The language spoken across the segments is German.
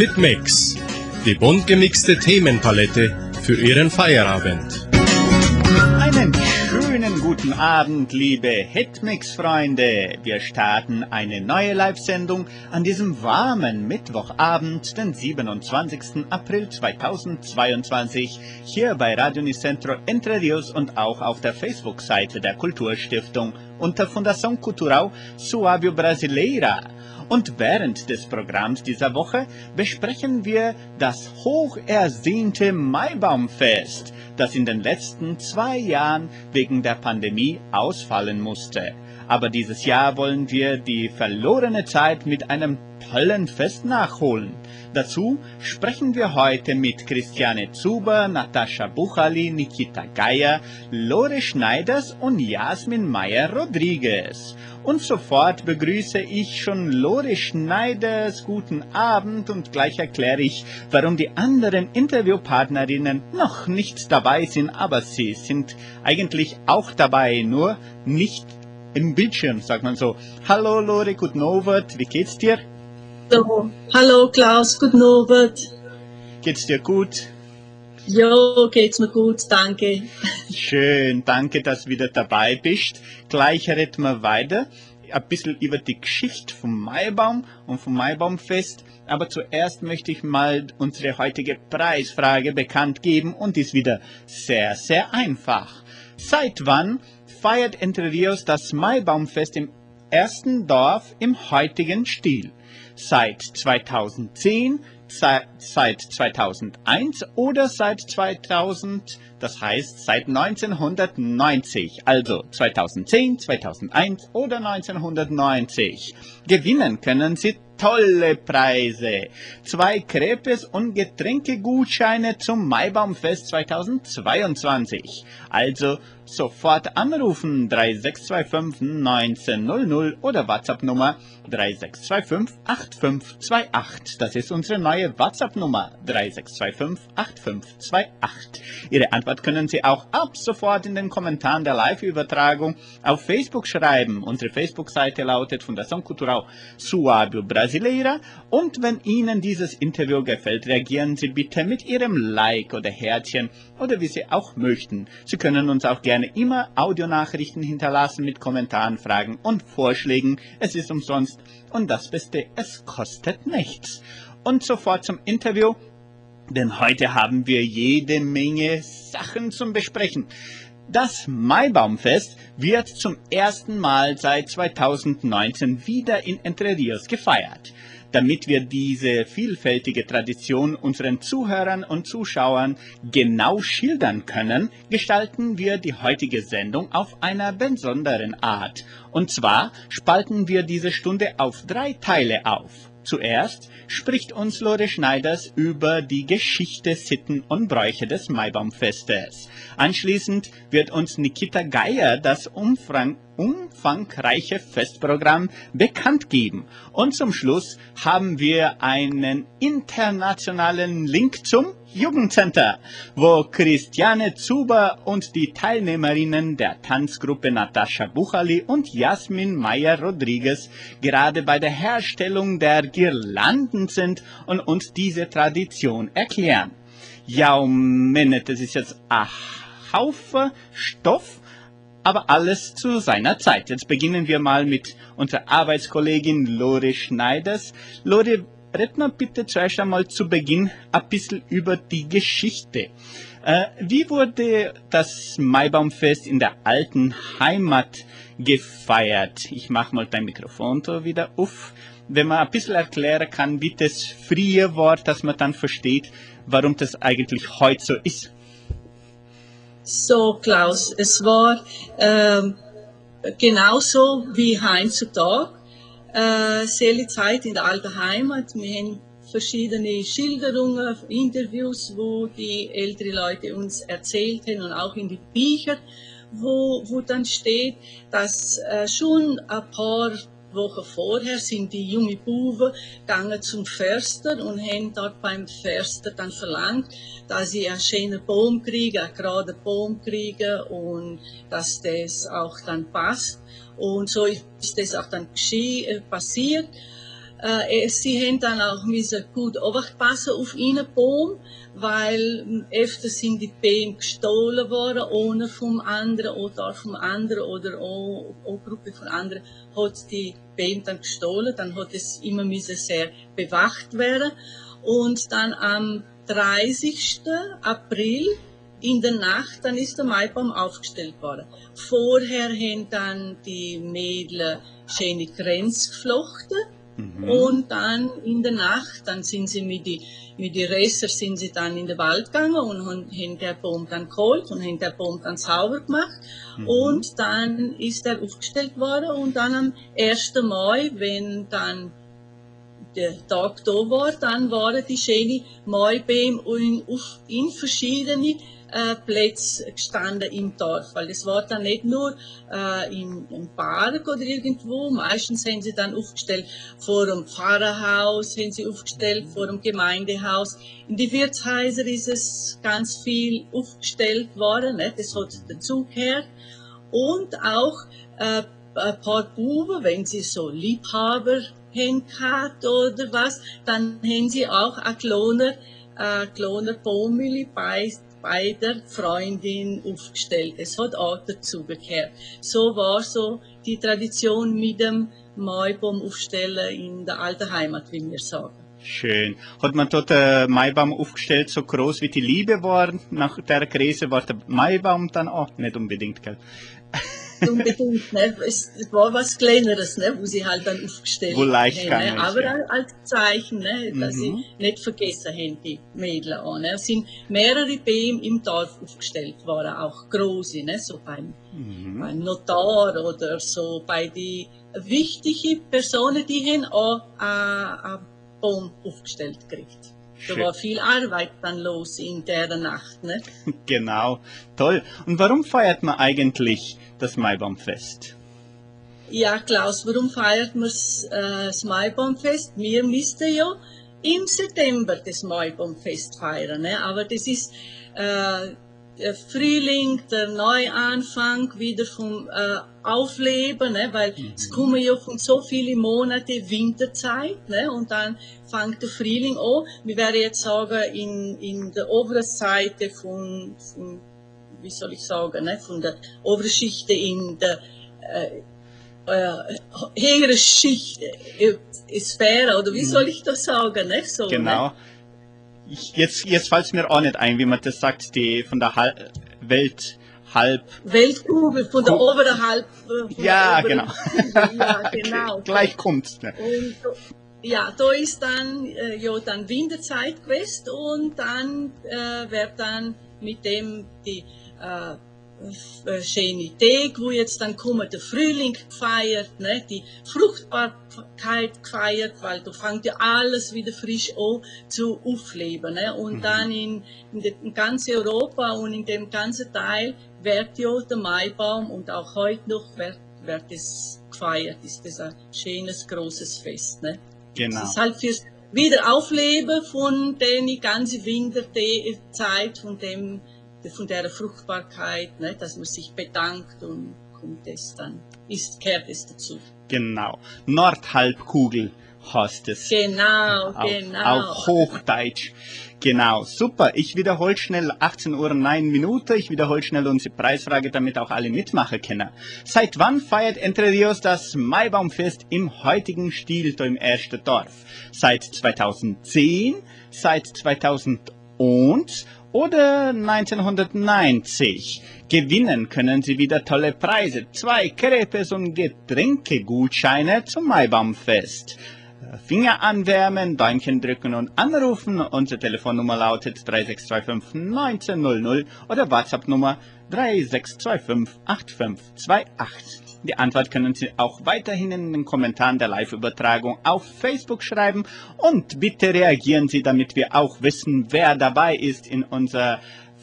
Hitmix, die bunt gemixte Themenpalette für Ihren Feierabend. Einen schönen guten Abend, liebe Hitmix-Freunde. Wir starten eine neue Live-Sendung an diesem warmen Mittwochabend, den 27. April 2022, hier bei Radio Nicentro Entre Rios und auch auf der Facebook-Seite der Kulturstiftung unter Fundação Cultural Suábio Brasileira. Und während des Programms dieser Woche besprechen wir das hochersehnte Maibaumfest, das in den letzten zwei Jahren wegen der Pandemie ausfallen musste. Aber dieses Jahr wollen wir die verlorene Zeit mit einem tollen Fest nachholen. Dazu sprechen wir heute mit Christiane Zuber, Natascha Buchali, Nikita Geier, Lore Schneiders und Jasmin Meyer-Rodriguez. Und sofort begrüße ich schon Lore Schneiders. Guten Abend und gleich erkläre ich, warum die anderen Interviewpartnerinnen noch nicht dabei sind, aber sie sind eigentlich auch dabei, nur nicht im Bildschirm, sagt man so. Hallo Lore, guten Abend, wie geht's dir? So, hallo Klaus, guten Abend. Geht's dir gut? Jo, geht's mir gut, danke. Schön, danke, dass du wieder dabei bist. Gleich reden wir weiter, ein bisschen über die Geschichte vom Maibaum und vom Maibaumfest. Aber zuerst möchte ich mal unsere heutige Preisfrage bekannt geben und die ist wieder sehr, sehr einfach. Seit wann feiert Entre Rios das Maibaumfest im ersten Dorf im heutigen Stil? Seit 2010, seit 2001 oder seit 2000, das heißt seit 1990, also 2010, 2001 oder 1990. Gewinnen können Sie tolle Preise. Zwei Crepes und Getränkegutscheine zum Maibaumfest 2022. Also sofort anrufen 3625 1900 oder WhatsApp Nummer 3625 8528. Das ist unsere neue WhatsApp Nummer 3625 8528. Ihre Antwort können Sie auch ab sofort in den Kommentaren der Live-Übertragung auf Facebook schreiben. Unsere Facebook-Seite lautet Fundação Cultural Suábio Brasileira. Und wenn Ihnen dieses Interview gefällt, reagieren Sie bitte mit Ihrem Like oder Herzchen oder wie Sie auch möchten. Sie können uns auch gerne immer Audionachrichten hinterlassen mit Kommentaren, Fragen und Vorschlägen. Es ist umsonst und das Beste, es kostet nichts. Und sofort zum Interview, denn heute haben wir jede Menge Sachen zum Besprechen. Das Maibaumfest wird zum ersten Mal seit 2019 wieder in Entre Rios gefeiert. Damit wir diese vielfältige Tradition unseren Zuhörern und Zuschauern genau schildern können, gestalten wir die heutige Sendung auf einer besonderen Art. Und zwar spalten wir diese Stunde auf drei Teile auf. Zuerst spricht uns Lore Schneiders über die Geschichte, Sitten und Bräuche des Maibaumfestes. Anschließend wird uns Nikita Geier das umfang umfangreiche Festprogramm bekannt geben. Und zum Schluss haben wir einen internationalen Link zum Jugendcenter, wo Christiane Zuber und die Teilnehmerinnen der Tanzgruppe Natascha Buchali und Jasmin Meyer-Rodriguez gerade bei der Herstellung der Girlanden sind und uns diese Tradition erklären. Ja, Männer, das ist jetzt ein Haufen Stoff, aber alles zu seiner Zeit. Jetzt beginnen wir mal mit unserer Arbeitskollegin Lore Schneiders. Lore, red mal bitte zuerst einmal zu Beginn ein bisschen über die Geschichte. Äh, wie wurde das Maibaumfest in der alten Heimat gefeiert? Ich mache mal dein Mikrofon da wieder auf. Wenn man ein bisschen erklären kann, wie das früher war, dass man dann versteht, warum das eigentlich heute so ist. So, Klaus, es war ähm, genauso wie heutzutage. Äh, sehr Zeit in der alten Heimat. Wir haben verschiedene Schilderungen, Interviews, wo die älteren Leute uns erzählt haben und auch in die Bücher, wo, wo dann steht, dass äh, schon ein paar Wochen vorher sind die junge Buben gegangen zum Förster und haben dort beim Förster dann verlangt, dass sie einen schönen Baum kriegen, einen geraden Baum kriegen und dass das auch dann passt. Und so ist das auch dann geschehen, passiert. Äh, sie haben dann auch müssen gut aufpassen auf ihren Baum, weil öfter sind die Bäume gestohlen worden, ohne vom anderen oder vom anderen oder auch, auch Gruppe von anderen hat die Bäume dann gestohlen, dann hat es immer müssen sehr bewacht werden und dann am 30. April in der Nacht, dann ist der Maibaum aufgestellt worden. Vorher haben dann die Mädchen schöne Kränze geflochten mhm. und dann in der Nacht, dann sind sie mit die mit die Resser sind sie dann in den Wald gegangen und haben den Baum dann geholt und haben den Baum dann sauber gemacht mhm. und dann ist er aufgestellt worden und dann am 1. Mai, wenn dann der Tag da war, dann waren die schönen Maibäume in, in verschiedene äh, Plätze gestanden im Dorf, weil es war dann nicht nur äh, im, im Park oder irgendwo, meistens haben sie dann aufgestellt vor dem Pfarrerhaus, haben sie aufgestellt vor dem Gemeindehaus. In die Wirtshäuser ist es ganz viel aufgestellt worden, ne? das hat dazugehört. Und auch äh, ein paar Buben, wenn sie so Liebhaber haben oder was, dann haben sie auch ein äh, kleiner Baumülle bei bei der Freundin aufgestellt. Es hat auch dazugehört. So war so die Tradition mit dem Maibaum aufstellen in der alten Heimat, wie wir sagen. Schön. Hat man dort der Maibaum aufgestellt, so groß wie die Liebe war? Nach der Krise war der Maibaum dann auch nicht unbedingt, gell? Unbedingt. Ne? Es, war was Kleineres, ne? wo sie halt dann aufgestellt wo leicht haben. Ne? Aber ja. als Zeichen, ne? dass mhm. sie nicht vergessen haben, die Mädchen auch. Ne? Es sind mehrere Bäume im Dorf aufgestellt worden, auch große, ne? so beim, mhm. beim Notar oder so bei den wichtigen Personen, die haben auch äh, einen Baum aufgestellt gekriegt. Da war viel Arbeit dann los in der Nacht. Ne? Genau, toll. Und warum feiert man eigentlich das Maibaumfest? Ja, Klaus, warum feiert man äh, das Maibaumfest? Wir müssten ja im September das Maibaumfest feiern, ne? aber das ist äh, der Frühling, der Neuanfang wieder vom äh, Aufleben, ne? weil mhm. es kommen ja von so viele Monate Winterzeit ne? und dann fängt der Frühling an. Wir werden jetzt sagen, in, in der oberen Seite von, von wie soll ich sagen, ne? von der oberen Schicht in der äh, äh, höhere Schicht, äh, Sphäre, oder wie mhm. soll ich das sagen? Ne? So, ne? genau. Ne? Jetzt, jetzt fällt es mir auch nicht ein, wie man das sagt, die von der Hal Welt halb. Weltkugel von der oberen halb. Ja, genau. ja, genau. Gleich kommt's. Ne? Und, ja, da ist dann, äh, ja, dann Winterzeit gewesen und dann äh, wird dann mit dem die äh, äh, schöne Tag, wo jetzt dann kommt der Frühling gefeiert, ne? die Fruchtbarkeit gefeiert, weil da fängt ja alles wieder frisch an zu aufleben. Ne? Und mhm. dann in, in, de, in ganz Europa und in dem ganzen Teil wird ja der Maibaum und auch heute noch wird, wird es gefeiert. Ist das ein schönes, großes Fest. Ne? Genau. Das ist halt fürs Wiederaufleben von der ganzen Winterzeit, von dem von der Fruchtbarkeit, ne, dass man sich bedankt und kommt es dann, ist, kehrt es dazu. Genau. Nordhalbkugel heißt es. Genau, auf, genau. Auf Hochdeutsch. Genau, super. Ich wiederhole schnell 18 Uhr 9 Minuten. Ich wiederhole schnell unsere Preisfrage, damit auch alle mitmachen können. Seit wann feiert Entre Rios das Maibaumfest im heutigen Stil da im ersten Dorf? Seit 2010, seit 2000 und oder 1990. Gewinnen können Sie wieder tolle Preise, zwei Crepes und Getränkegutscheine zum Maibaumfest. Finger anwärmen, Däumchen drücken und anrufen. Unsere Telefonnummer lautet 3625 1900 oder WhatsApp-Nummer 3625 8528. Die Antwort können Sie auch weiterhin in den Kommentaren der Live-Übertragung auf Facebook schreiben und bitte reagieren Sie, damit wir auch wissen, wer dabei ist in unserer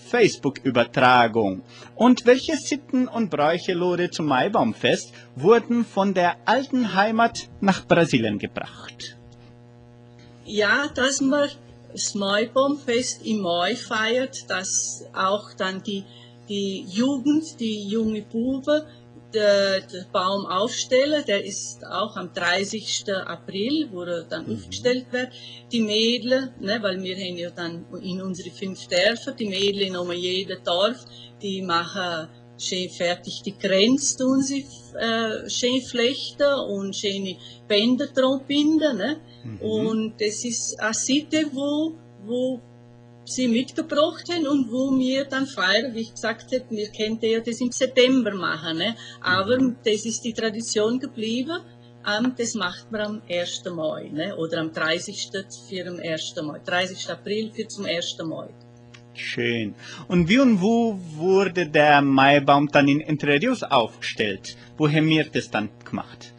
Facebook-Übertragung. Und welche Sitten und Bräuche, Lore, zum Maibaumfest wurden von der alten Heimat nach Brasilien gebracht? Ja, dass man das Maibaumfest im Mai feiert, dass auch dann die, die Jugend, die junge Buben der, der Baum aufstellen. Der ist auch am 30. April, wo er dann Mhm. aufgestellt wird. Die Mädel, ne, weil wir haben ja dann in unsere fünf Dörfer, die Mädel in um jedem Dorf, die machen schön fertig die Grenze, tun sie äh, schön flechten und schöne Bänder drum binden. Ne? Mhm. Und das ist eine Seite, wo, wo sie mitgebracht haben und wo wir dann feiern, wie ich gesagt habe, wir könnten ja das im September machen, ne? aber das ist die Tradition geblieben, ähm, das macht man am 1. Mai ne? oder am 30. für den 1. Mai, 30. April für zum 1. Mai. Schön. Und wie und wo wurde der Maibaum dann in Entre Rios aufgestellt? Wo haben wir das dann gemacht?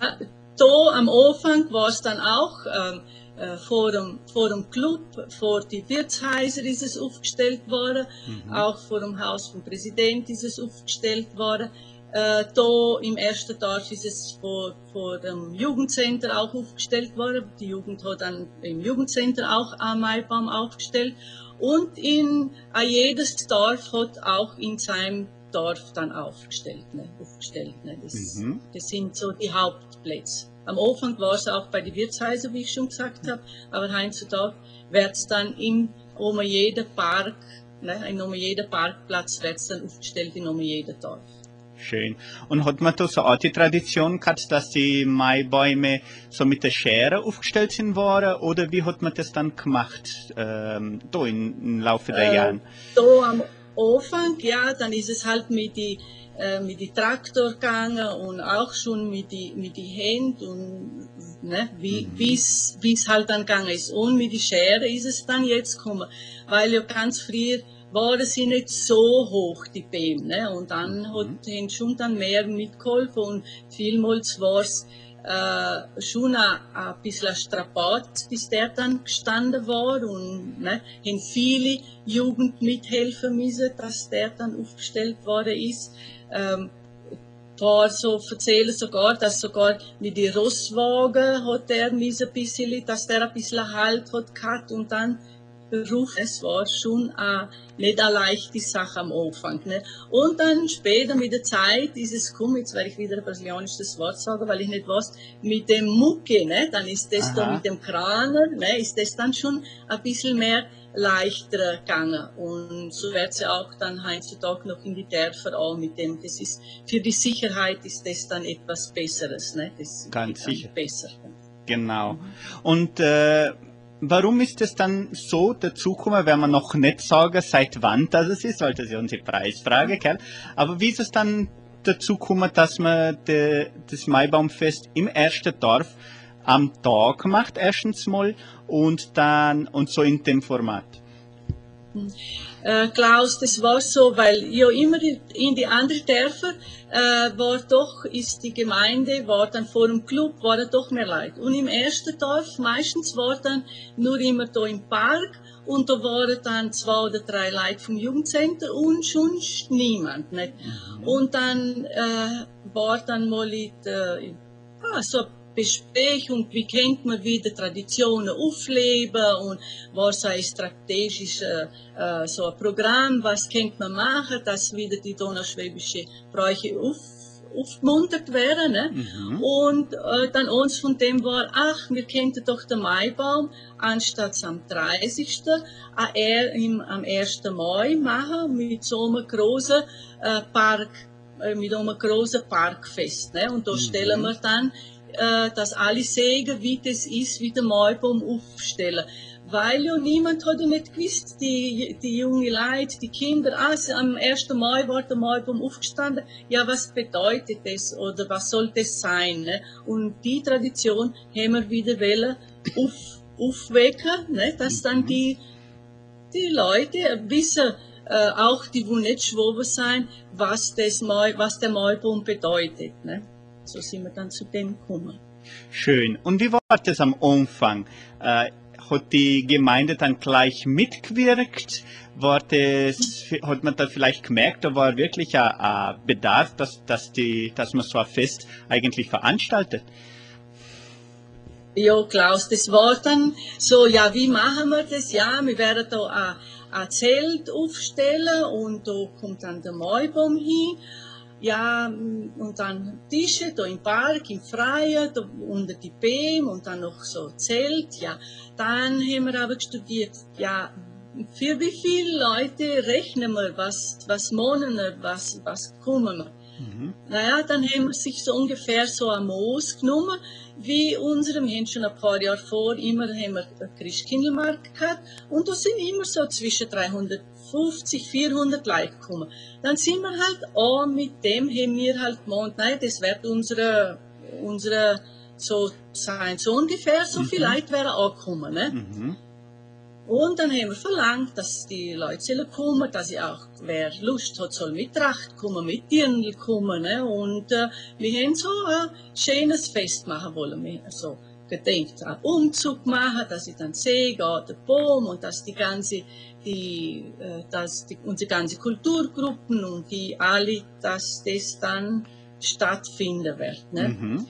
Ah, Da am Anfang war es dann auch ähm, äh, vor, dem, vor dem Club, vor die Wirtshäuser ist es aufgestellt worden, auch vor dem Haus vom Präsident ist es aufgestellt worden. Äh, da im ersten Dorf ist es vor, vor dem Jugendcenter auch aufgestellt worden. Die Jugend hat dann im Jugendcenter auch einen Maibaum aufgestellt. Und in jedes Dorf hat auch in seinem Dorf dann aufgestellt. Ne, aufgestellt ne. Das, Mhm. das sind so die Hauptplätze. Am Anfang war es auch bei den Wirtshäusern, wie ich schon gesagt habe, aber heutzutage wird es dann in um jeden Park, ne, in um jeden Parkplatz wird es dann aufgestellt in um jeden Dorf. Schön. Und hat man da so auch die Tradition gehabt, dass die Maibäume so mit der Schere aufgestellt sind worden? Oder wie hat man das dann gemacht, ähm, da in, im Laufe der Äh, Jahre? Da am Anfang, ja, dann ist es halt mit die äh, mit die Traktor gegangen und auch schon mit die mit die Händen und ne, wie Mhm. wie's wie's halt dann gegangen ist und mit die Schere ist es dann jetzt gekommen, weil ja ganz früher waren sie nicht so hoch die Bäume, ne? Und dann Mhm. hat haben schon dann mehr mitgeholfen und vielmals war es äh, schon ein, bisschen ein Strapat, bis der dann gestanden war und ne, haben viele müssen, dass der dann aufgestellt worden ist. Ähm, paar so erzählen sogar, dass sogar mit den Rosswagen hat er ein bisschen, dass der ein bisschen Halt hat gehabt und dann Beruf. Es war schon äh, nicht eine leichte Sache am Anfang. Ne? Und dann später mit der Zeit ist es gekommen, jetzt werde ich wieder ein brasilianisches Wort sagen, weil ich nicht weiß, mit dem Mucke, ne? dann ist das da mit dem Kraner, ne? ist das dann schon ein bisschen mehr leichter gegangen. Und so wird es auch dann heutzutage noch in die Dörfer auch mit dem, das ist, für die Sicherheit ist das dann etwas Besseres. Ne? Das Ganz sicher. Besser. Genau. Und äh, warum ist es dann so dazugekommen, wenn man noch nicht sagen, seit wann das es ist, weil das ist ja unsere Preisfrage, gell? Aber wie ist es dann dazugekommen, dass man de, das Maibaumfest im ersten Dorf am Tag macht, erstens mal, und dann, und so in dem Format? Äh, Klaus, das war so, weil ja immer in die anderen Dörfer äh, war doch, ist die Gemeinde, war dann vor dem Club, war doch mehr Leute. Und im ersten Dorf meistens war dann nur immer da im Park und da waren dann zwei oder drei Leute vom Jugendcenter und schon niemand. Nicht? Und dann äh, war dann mal in, äh, ah, so Besprechung, wie kennt man wieder Traditionen aufleben und was ein strategisches äh, so ein Programm, was kennt man machen, dass wieder die donauschwäbische Bräuche auf, aufgemuntert werden. Ne? Mhm. Und äh, dann uns von dem war, ach, wir könnten doch den Maibaum anstatt am 30. äh, eher im, am 1. Mai machen mit so einem großen äh, Park, äh, mit einem großen Parkfest. Ne? Und da Mhm. stellen wir dann, äh, dass alle sehen, wie das ist, wie der Maibaum aufstellen. Weil ja niemand hat nicht gewusst, die, die junge Leute, die Kinder, sie- am 1. Mai war der Maibaum aufgestanden. Ja, was bedeutet das oder was soll das sein? Ne? Und die Tradition haben wir wieder wollen auf, aufwecken, ne? dass dann die, die Leute wissen, äh, auch die, wo nicht schwoben sein, was, das Mai, was der Maibaum bedeutet. Ne? So sind wir dann zu dem gekommen. Schön. Und wie war das am Anfang? Äh, hat die Gemeinde dann gleich mitgewirkt? War das, hat man da vielleicht gemerkt, da war wirklich ein, ein Bedarf, dass, dass, die, dass man so ein Fest eigentlich veranstaltet? Ja, Klaus, das war dann so, ja, wie machen wir das? Ja, wir werden da ein, ein Zelt aufstellen und da kommt dann der Maibaum hin. Ja, und dann Tische da im Park, im Freien, da unter die Bäume und dann noch so Zelt, ja. Dann haben wir aber studiert, ja, für wie viele Leute rechnen wir, was, was wohnen wir, was, was kommen wir. Mhm. Naja, dann haben wir sich so ungefähr so ein Moos genommen, wie unsere Menschen ein paar Jahre vor, immer haben wir Christkindlmarkt gehabt und da sind immer so zwischen 350, 400 Leute gekommen. Dann sind wir halt auch mit dem, haben wir halt gemeint, nein, das wird unsere, unsere, so sein, so ungefähr, so mhm. viele Leute wären auch gekommen, ne? Mhm. Und dann haben wir verlangt, dass die Leute sollen kommen, dass ich auch, wer Lust hat, soll mit Tracht kommen, mit Dirndl kommen. Ne? Und äh, wir haben so ein schönes Fest machen wollen. Wir also gedenkt, einen Umzug machen, dass ich dann sehe, geht der Baum und dass die ganze, die, äh, dass die, unsere ganze Kulturgruppen und die alle, dass das dann stattfinden wird. Ne? Mhm.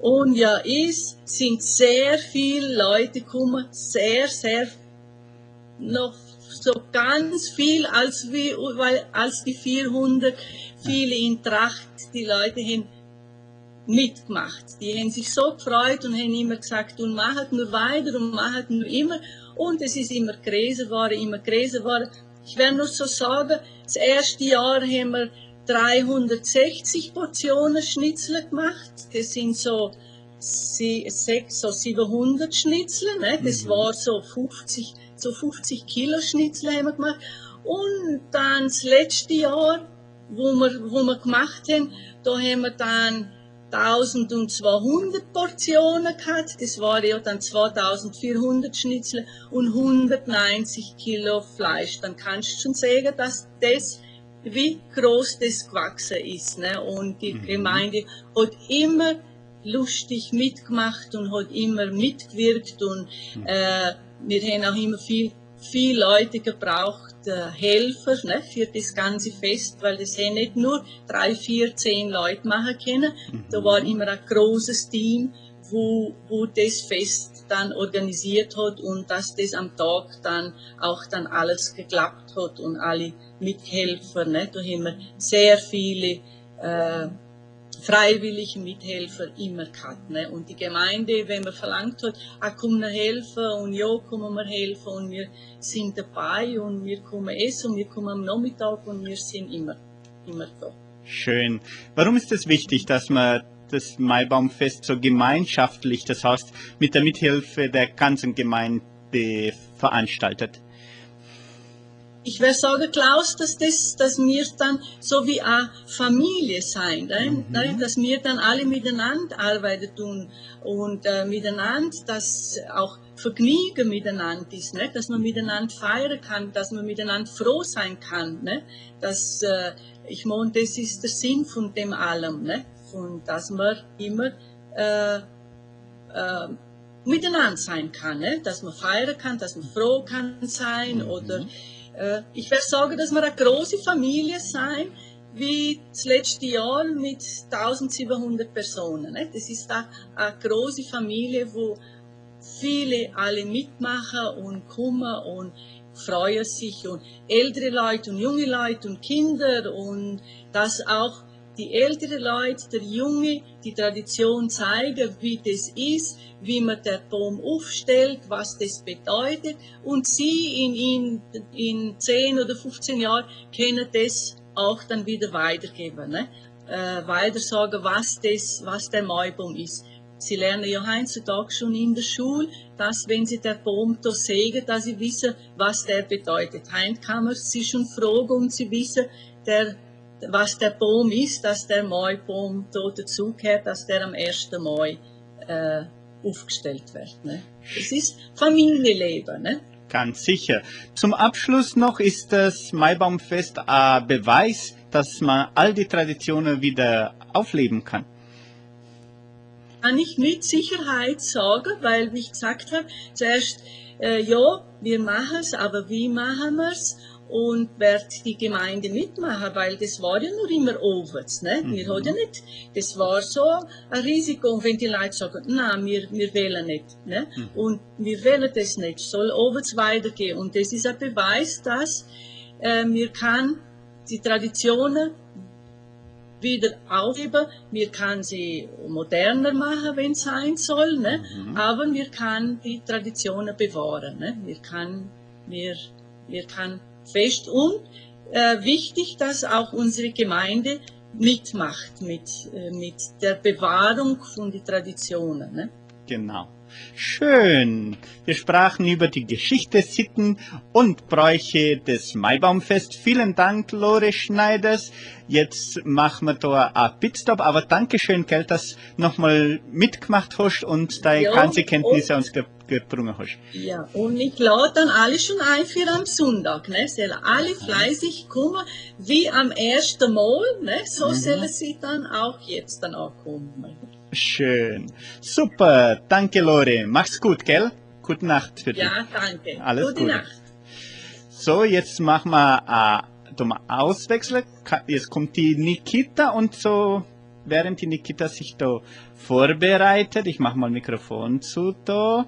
Und ja, es sind sehr viele Leute gekommen, sehr, sehr noch so ganz viel als, wie, weil, als die 400 viele in Tracht, die Leute haben mitgemacht. Die haben sich so gefreut und haben immer gesagt, und macht nur weiter und macht nur immer. Und es ist immer größer geworden, immer größer geworden. Ich werde nur so sagen, das erste Jahr haben wir 360 Portionen Schnitzel gemacht. Das sind so, sechs, so 700 Schnitzel. Ne? Das mhm. war so 50 so 50 Kilo Schnitzel haben wir gemacht. Und dann das letzte Jahr, wo wir, wo wir gemacht haben, da haben wir dann 1200 Portionen gehabt. Das waren ja dann 2400 Schnitzel und 190 Kilo Fleisch. Dann kannst du schon sagen, dass das wie groß das gewachsen ist. Ne? Und die mhm. Gemeinde hat immer lustig mitgemacht und hat immer mitgewirkt und mhm. äh, wir haben auch immer viel, viel Leute gebraucht, äh, Helfer ne, für das ganze Fest, weil das haben nicht nur drei, vier, zehn Leute machen können. Mhm. Da war immer ein großes Team, wo, wo das Fest dann organisiert hat und dass das am Tag dann auch dann alles geklappt hat und alle Mithelfer. Ne? Da haben wir sehr viele äh, freiwillige Mithelfer immer gehabt. Ne? Und die Gemeinde, wenn man verlangt hat, ah, komm wir helfen und ja, kommen wir helfen und wir sind dabei und wir kommen essen und wir kommen am Nachmittag und wir sind immer, immer da. Schön. Warum ist es wichtig, dass man das Maibaumfest so gemeinschaftlich, das heißt mit der Mithilfe der ganzen Gemeinde veranstaltet? Ich werde sagen, Klaus, dass, das, dass wir dann so wie eine Familie sein, ne? mhm. Ne? dass wir dann alle miteinander arbeiten tun und äh, miteinander, dass auch Vergnügen miteinander ist, ne? dass man miteinander feiern kann, dass man miteinander froh sein kann. Ne? Dass, äh, ich meine, das ist der Sinn von dem allem, ne? und dass man immer äh, äh, miteinander sein kann, ne? dass man feiern kann, dass man froh kann sein mhm. oder ich werde sagen, dass wir eine große Familie sein, wie das letzte Jahr mit 1700 Personen. Ne? Das ist eine große Familie, wo viele alle mitmachen und kommen und freuen sich und ältere Leute und junge Leute und Kinder und das auch die älteren Leute, der Junge, die Tradition zeigen, wie das ist, wie man den Baum aufstellt, was das bedeutet. Und sie in, in, in 10 oder 15 Jahren können das auch dann wieder weitergeben. Ne? Äh, weiter sagen, was, das, was der Maibaum ist. Sie lernen ja heutzutage schon in der Schule, dass wenn sie den Baum da sägen, dass sie wissen, was der bedeutet. Heint kann man sie schon fragen und sie wissen, der was der Baum ist, dass der Maibaum da dazugehört, dass der am 1. Mai äh, aufgestellt wird. Ne? Das ist Familienleben. Ne? Ganz sicher. Zum Abschluss noch ist das Maibaumfest ein Beweis, dass man all die Traditionen wieder aufleben kann. Kann ich mit Sicherheit sagen, weil, wie ich gesagt habe, zuerst, äh, ja, wir machen es, aber wie machen wir es? Und wird die Gemeinde mitmachen, weil das war ja nur immer ovens, ne? Mhm. Wir hatten ja nicht, das war so ein Risiko, wenn die Leute sagen, nein, wir, wir wählen nicht, ne? Mhm. Und wir wählen das nicht, soll ovens weitergehen. Und das ist ein Beweis, dass äh, wir kann die Traditionen wieder aufheben. Wir können sie moderner machen, wenn es sein soll, ne? Mhm. aber wir können die Traditionen bewahren. Ne? Wir können, wir, wir können fest und äh, wichtig, dass auch unsere Gemeinde mitmacht mit, äh, mit der Bewahrung von den Traditionen. Ne? Genau. Schön. Wir sprachen über die Geschichte, Sitten und Bräuche des Maibaumfest. Vielen Dank, Lore Schneiders. Jetzt machen wir da einen Pitstop, aber Dankeschön, Gell, dass du nochmal mitgemacht hast und deine Ja, ganze Kenntnisse uns ge gebrungen hast. Ja, und ich lade dann alle schon ein für am Sonntag. Ne? Sollen alle fleißig kommen, wie am ersten Mal. Ne? So Mhm. sollen sie dann auch jetzt dann ankommen. Schön. Super. Danke, Lore. Mach's gut, gell? Gute Nacht für dich. Ja, danke. Alles Gute Gute. Nacht. So, jetzt machen wir äh, auswechseln. Jetzt kommt die Nikita und so, während die Nikita sich da vorbereitet, ich mache mal Mikrofon zu da,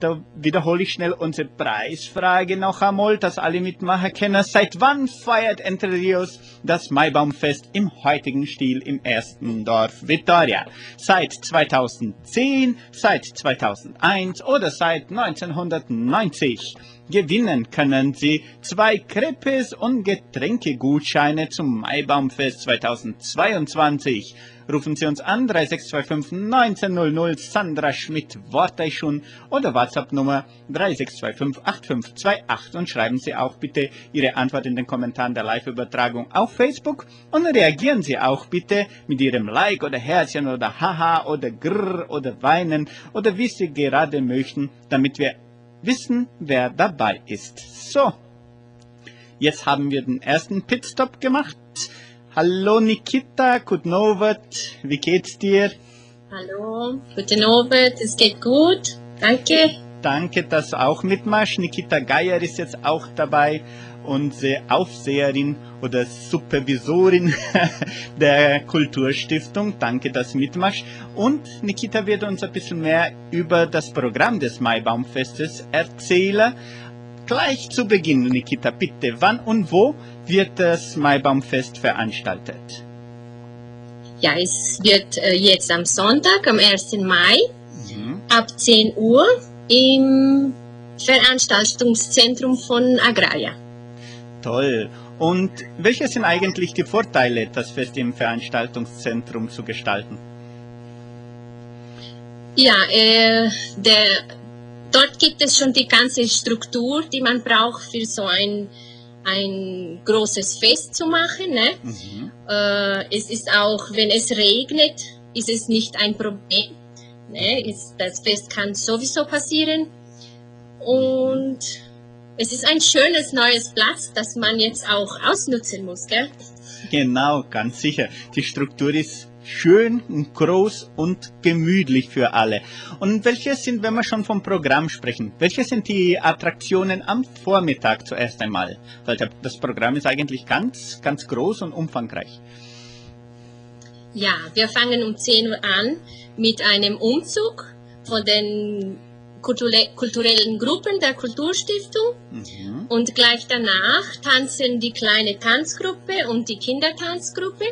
da wiederhole ich schnell unsere Preisfrage noch einmal, dass alle mitmachen können. Seit wann feiert Entre Rios das Maibaumfest im heutigen Stil im ersten Dorf Vitoria? Seit 2010, seit 2001 oder seit 1990? Gewinnen können Sie zwei Crepes und Getränkegutscheine zum Maibaumfest 2022. Rufen Sie uns an 3625 1900 Sandra Schmidt Worteichun oder WhatsApp-Nummer 3625 8528 und schreiben Sie auch bitte Ihre Antwort in den Kommentaren der Live-Übertragung auf Facebook. Und reagieren Sie auch bitte mit Ihrem Like oder Herzchen oder Haha oder Grrr oder Weinen oder wie Sie gerade möchten, damit wir wissen, wer dabei ist. So, jetzt haben wir den ersten Pitstop gemacht. Hallo Nikita, guten Abend, wie geht's dir? Hallo, guten Abend, es geht gut, danke. Danke, dass du auch mitmachst. Nikita Geier ist jetzt auch dabei, unsere Aufseherin oder Supervisorin der Kulturstiftung. Danke, dass du mitmachst. Und Nikita wird uns ein bisschen mehr über das Programm des Maibaumfestes erzählen. Gleich zu Beginn, Nikita, bitte, wann und wo wird das Maibaumfest veranstaltet? Ja, es wird äh, jetzt am Sonntag, am 1. Mai, Mhm. ab 10 Uhr im Veranstaltungszentrum von Agraria. Toll. Und welche sind eigentlich die Vorteile, das Fest im Veranstaltungszentrum zu gestalten? Ja, äh, der, dort gibt es schon die ganze Struktur, die man braucht für so ein, ein großes Fest zu machen. Ne? Mhm. Äh, es ist auch, wenn es regnet, ist es nicht ein Problem. Ne? Es, das Fest kann sowieso passieren. Und es ist ein schönes neues Platz, das man jetzt auch ausnutzen muss. Gell? Genau, ganz sicher. Die Struktur ist schön und groß und gemütlich für alle. Und welche sind, wenn wir schon vom Programm sprechen, welche sind die Attraktionen am Vormittag zuerst einmal? Weil das Programm ist eigentlich ganz, ganz groß und umfangreich. Ja, wir fangen um 10 Uhr an mit einem Umzug von den kulturelle- kulturellen Gruppen der Kulturstiftung. Mhm. Und gleich danach tanzen die kleine Tanzgruppe und die Kindertanzgruppe,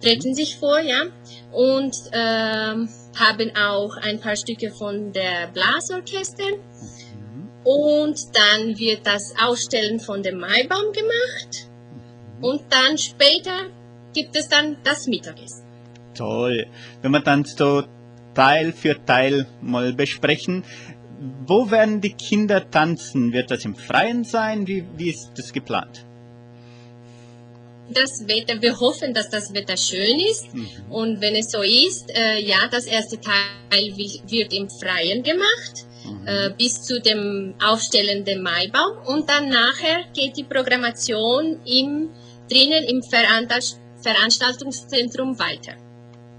treten sich vor, ja, und ähm, haben auch ein paar Stücke von der Blasorchester. Mhm. Und dann wird das Ausstellen von dem Maibaum gemacht. Und dann später gibt es dann das Mittagessen. Toll. Wenn wir dann so Teil für Teil mal besprechen, wo werden die Kinder tanzen? Wird das im Freien sein? Wie, wie ist das geplant? Das Wetter, wir hoffen, dass das Wetter schön ist. Mhm. Und wenn es so ist, äh, ja, das erste Teil wi- wird im Freien gemacht, Mhm. äh, bis zu dem Aufstellen dem Maibaum. Und dann nachher geht die Programmation im, drinnen im Veranstalt- Veranstaltungszentrum weiter.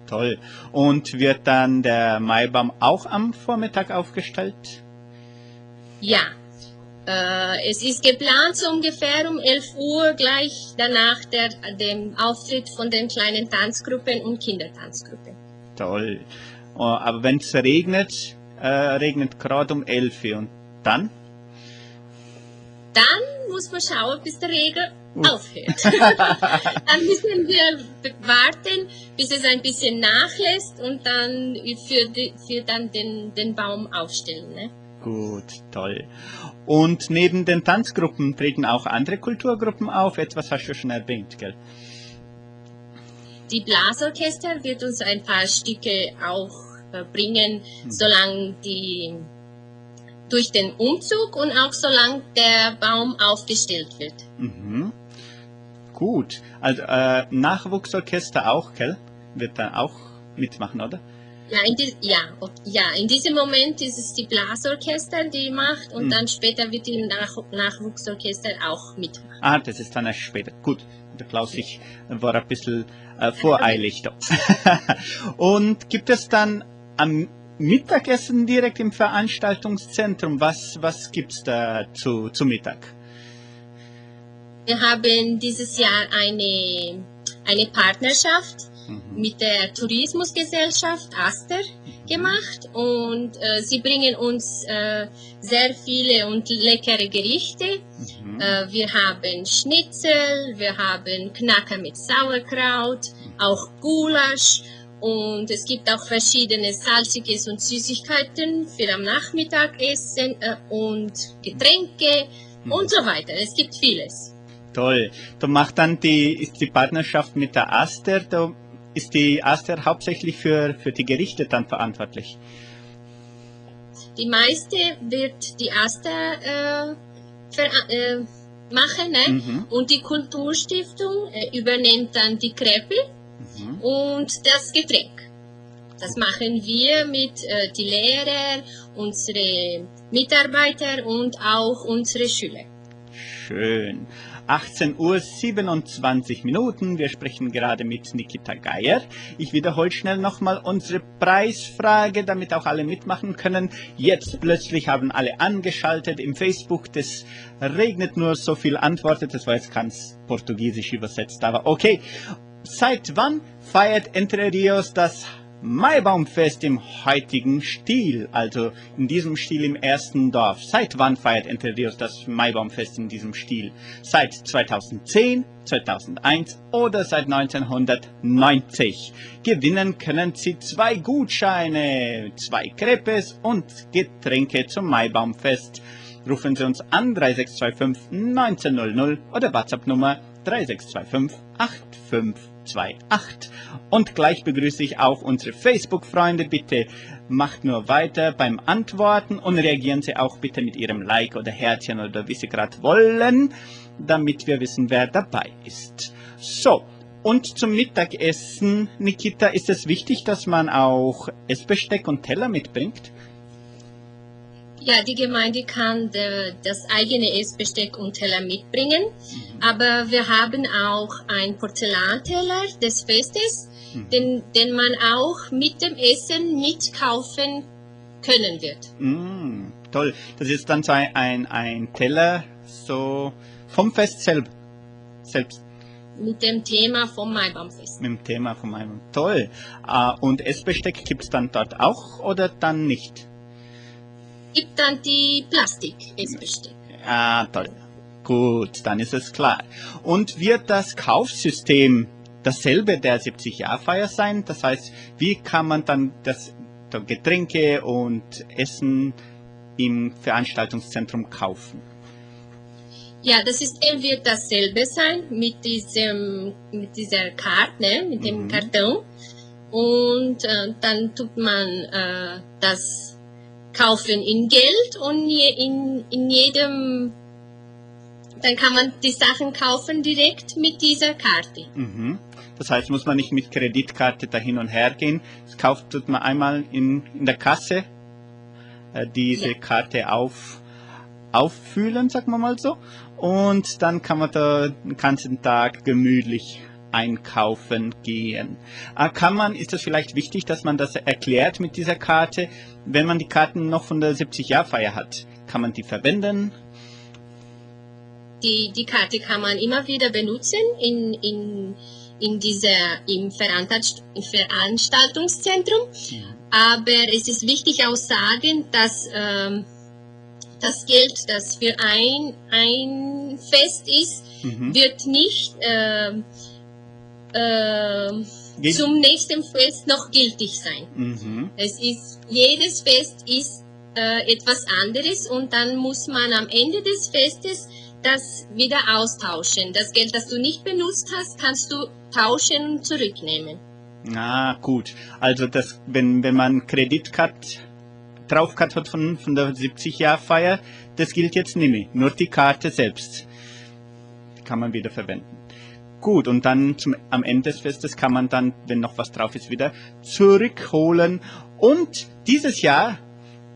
Toll. Und wird dann der Maibaum auch am Vormittag aufgestellt? Ja, äh, es ist geplant so ungefähr um 11 Uhr gleich danach der, dem Auftritt von den kleinen Tanzgruppen und Kindertanzgruppen. Toll. Oh, Aber wenn es regnet, äh, regnet gerade um 11 Uhr. Und dann? Dann muss man schauen, bis der Regen aufhört. dann müssen wir warten, bis es ein bisschen nachlässt und dann für, die, für dann den, den Baum aufstellen. Ne? Gut, toll. Und neben den Tanzgruppen treten auch andere Kulturgruppen auf. Etwas hast du schon erwähnt, gell? Die Blasorchester wird uns ein paar Stücke auch bringen, hm. solange die durch den Umzug und auch solange der Baum aufgestellt wird. Mhm. Gut. Also äh, Nachwuchsorchester auch, gell? Wird da auch mitmachen, oder? Ja in, die, ja, ja, in diesem Moment ist es die Blasorchester, die macht und mhm. dann später wird die Nach Nachwuchsorchester auch mitmachen. Ah, das ist dann erst später. Gut, der Klaus, ich war ein bisschen äh, voreilig da. und gibt es dann am Mittagessen direkt im Veranstaltungszentrum? Was, was gibt es da zu, zu Mittag? Wir haben dieses Jahr eine, eine Partnerschaft mhm. mit der Tourismusgesellschaft Aster gemacht und äh, sie bringen uns äh, sehr viele und leckere Gerichte. Mhm. Äh, wir haben Schnitzel, wir haben Knacker mit Sauerkraut, auch Gulasch und es gibt auch verschiedene Salziges und Süßigkeiten für am Nachmittagessen äh, und Getränke mhm. und so weiter. Es gibt vieles. Toll. Du machst dann die, ist die Partnerschaft mit der Aster, da ist die Aster hauptsächlich für, für die Gerichte dann verantwortlich? Die meiste wird die Aster äh, äh, machen ne? Mhm. und die Kulturstiftung äh, übernimmt dann die Krepel mhm. und das Getränk. Das machen wir mit äh, die Lehrer, unsere Mitarbeiter und auch unsere Schüler. Schön. 18 Uhr 27 Minuten. Wir sprechen gerade mit Nikita Geier. Ich wiederhole schnell nochmal unsere Preisfrage, damit auch alle mitmachen können. Jetzt plötzlich haben alle angeschaltet im Facebook. Das regnet nur so viel antwortet. Das war jetzt ganz portugiesisch übersetzt, aber okay. Seit wann feiert Entre Rios das Maibaumfest im heutigen Stil, also in diesem Stil im ersten Dorf. Seit wann feiert Entre Rios das Maibaumfest in diesem Stil? Seit 2010, 2001 oder seit 1990? Gewinnen können Sie zwei Gutscheine, zwei Crepes und Getränke zum Maibaumfest. Rufen Sie uns an 3625 1900 oder WhatsApp Nummer 3625 85 28. Und gleich begrüße ich auch unsere Facebook-Freunde. Bitte macht nur weiter beim Antworten und reagieren Sie auch bitte mit Ihrem Like oder Herzchen oder wie Sie gerade wollen, damit wir wissen, wer dabei ist. So, und zum Mittagessen, Nikita, ist es wichtig, dass man auch Essbesteck und Teller mitbringt? Ja, die Gemeinde kann de, das eigene Essbesteck und Teller mitbringen, mhm. aber wir haben auch einen Porzellanteller des Festes, mhm. den, den man auch mit dem Essen mitkaufen können wird. Mhm, toll, das ist dann so ein, ein, ein Teller so vom Fest selbst. selbst. Mit dem Thema vom Maibaumfest. Mit dem Thema vom Maibaum. Toll. Uh, und Essbesteck gibt es dann dort auch oder dann nicht? Gibt dann die Plastik-Essbesteck. Ah, toll. Gut, dann ist es klar. Und wird das Kaufsystem dasselbe der 70-Jahr-Feier sein? Das heißt, wie kann man dann das Getränke und Essen im Veranstaltungszentrum kaufen? Ja, das ist, wird dasselbe sein mit diesem, mit dieser Karte, ne, mit dem mhm. Karton. Und äh, dann tut man äh, das kaufen in Geld und in, in jedem, dann kann man die Sachen kaufen direkt mit dieser Karte. Mhm. Das heißt, muss man nicht mit Kreditkarte da hin und her gehen. Das kauft tut man einmal in, in der Kasse äh, diese ja. Karte auf, auffüllen, sagen wir mal so. Und dann kann man da den ganzen Tag gemütlich einkaufen gehen. Ah, kann man, ist es vielleicht wichtig, dass man das erklärt mit dieser Karte, wenn man die Karten noch von der 70-Jahr-Feier hat? Kann man die verwenden? Die, die Karte kann man immer wieder benutzen in, in, in dieser, im Veranstaltungszentrum. Mhm. Aber es ist wichtig auch sagen, dass ähm, das Geld, das für ein, ein Fest ist, Mhm. wird nicht ähm, Geht- zum nächsten Fest noch gültig sein. Mhm. Es ist, jedes Fest ist äh, etwas anderes und dann muss man am Ende des Festes das wieder austauschen. Das Geld, das du nicht benutzt hast, kannst du tauschen und zurücknehmen. Na gut, also das, wenn, wenn man Kreditkarte drauf hat von, von der 70-Jahr-Feier, das gilt jetzt nicht mehr. Nur die Karte selbst Die kann man wieder verwenden. Gut, und dann zum, am Ende des Festes kann man dann, wenn noch was drauf ist, wieder zurückholen. Und dieses Jahr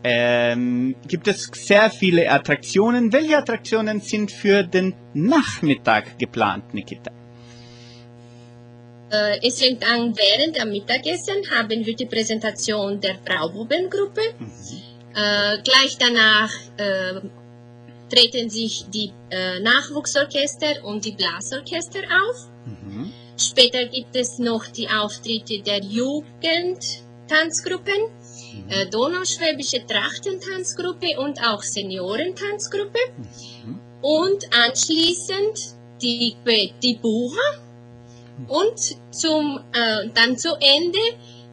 ähm, gibt es sehr viele Attraktionen. Welche Attraktionen sind für den Nachmittag geplant, Nikita? Äh, es fängt an, während am Mittagessen haben wir die Präsentation der Braububengruppe. Äh, gleich danach äh, treten sich die äh, Nachwuchsorchester und die Blasorchester auf. Mhm. Später gibt es noch die Auftritte der Jugendtanzgruppen, äh, Donauschwäbische Trachtentanzgruppe und auch Seniorentanzgruppe. Mhm. Und anschließend die, die Bucher. Und zum, äh, dann zu Ende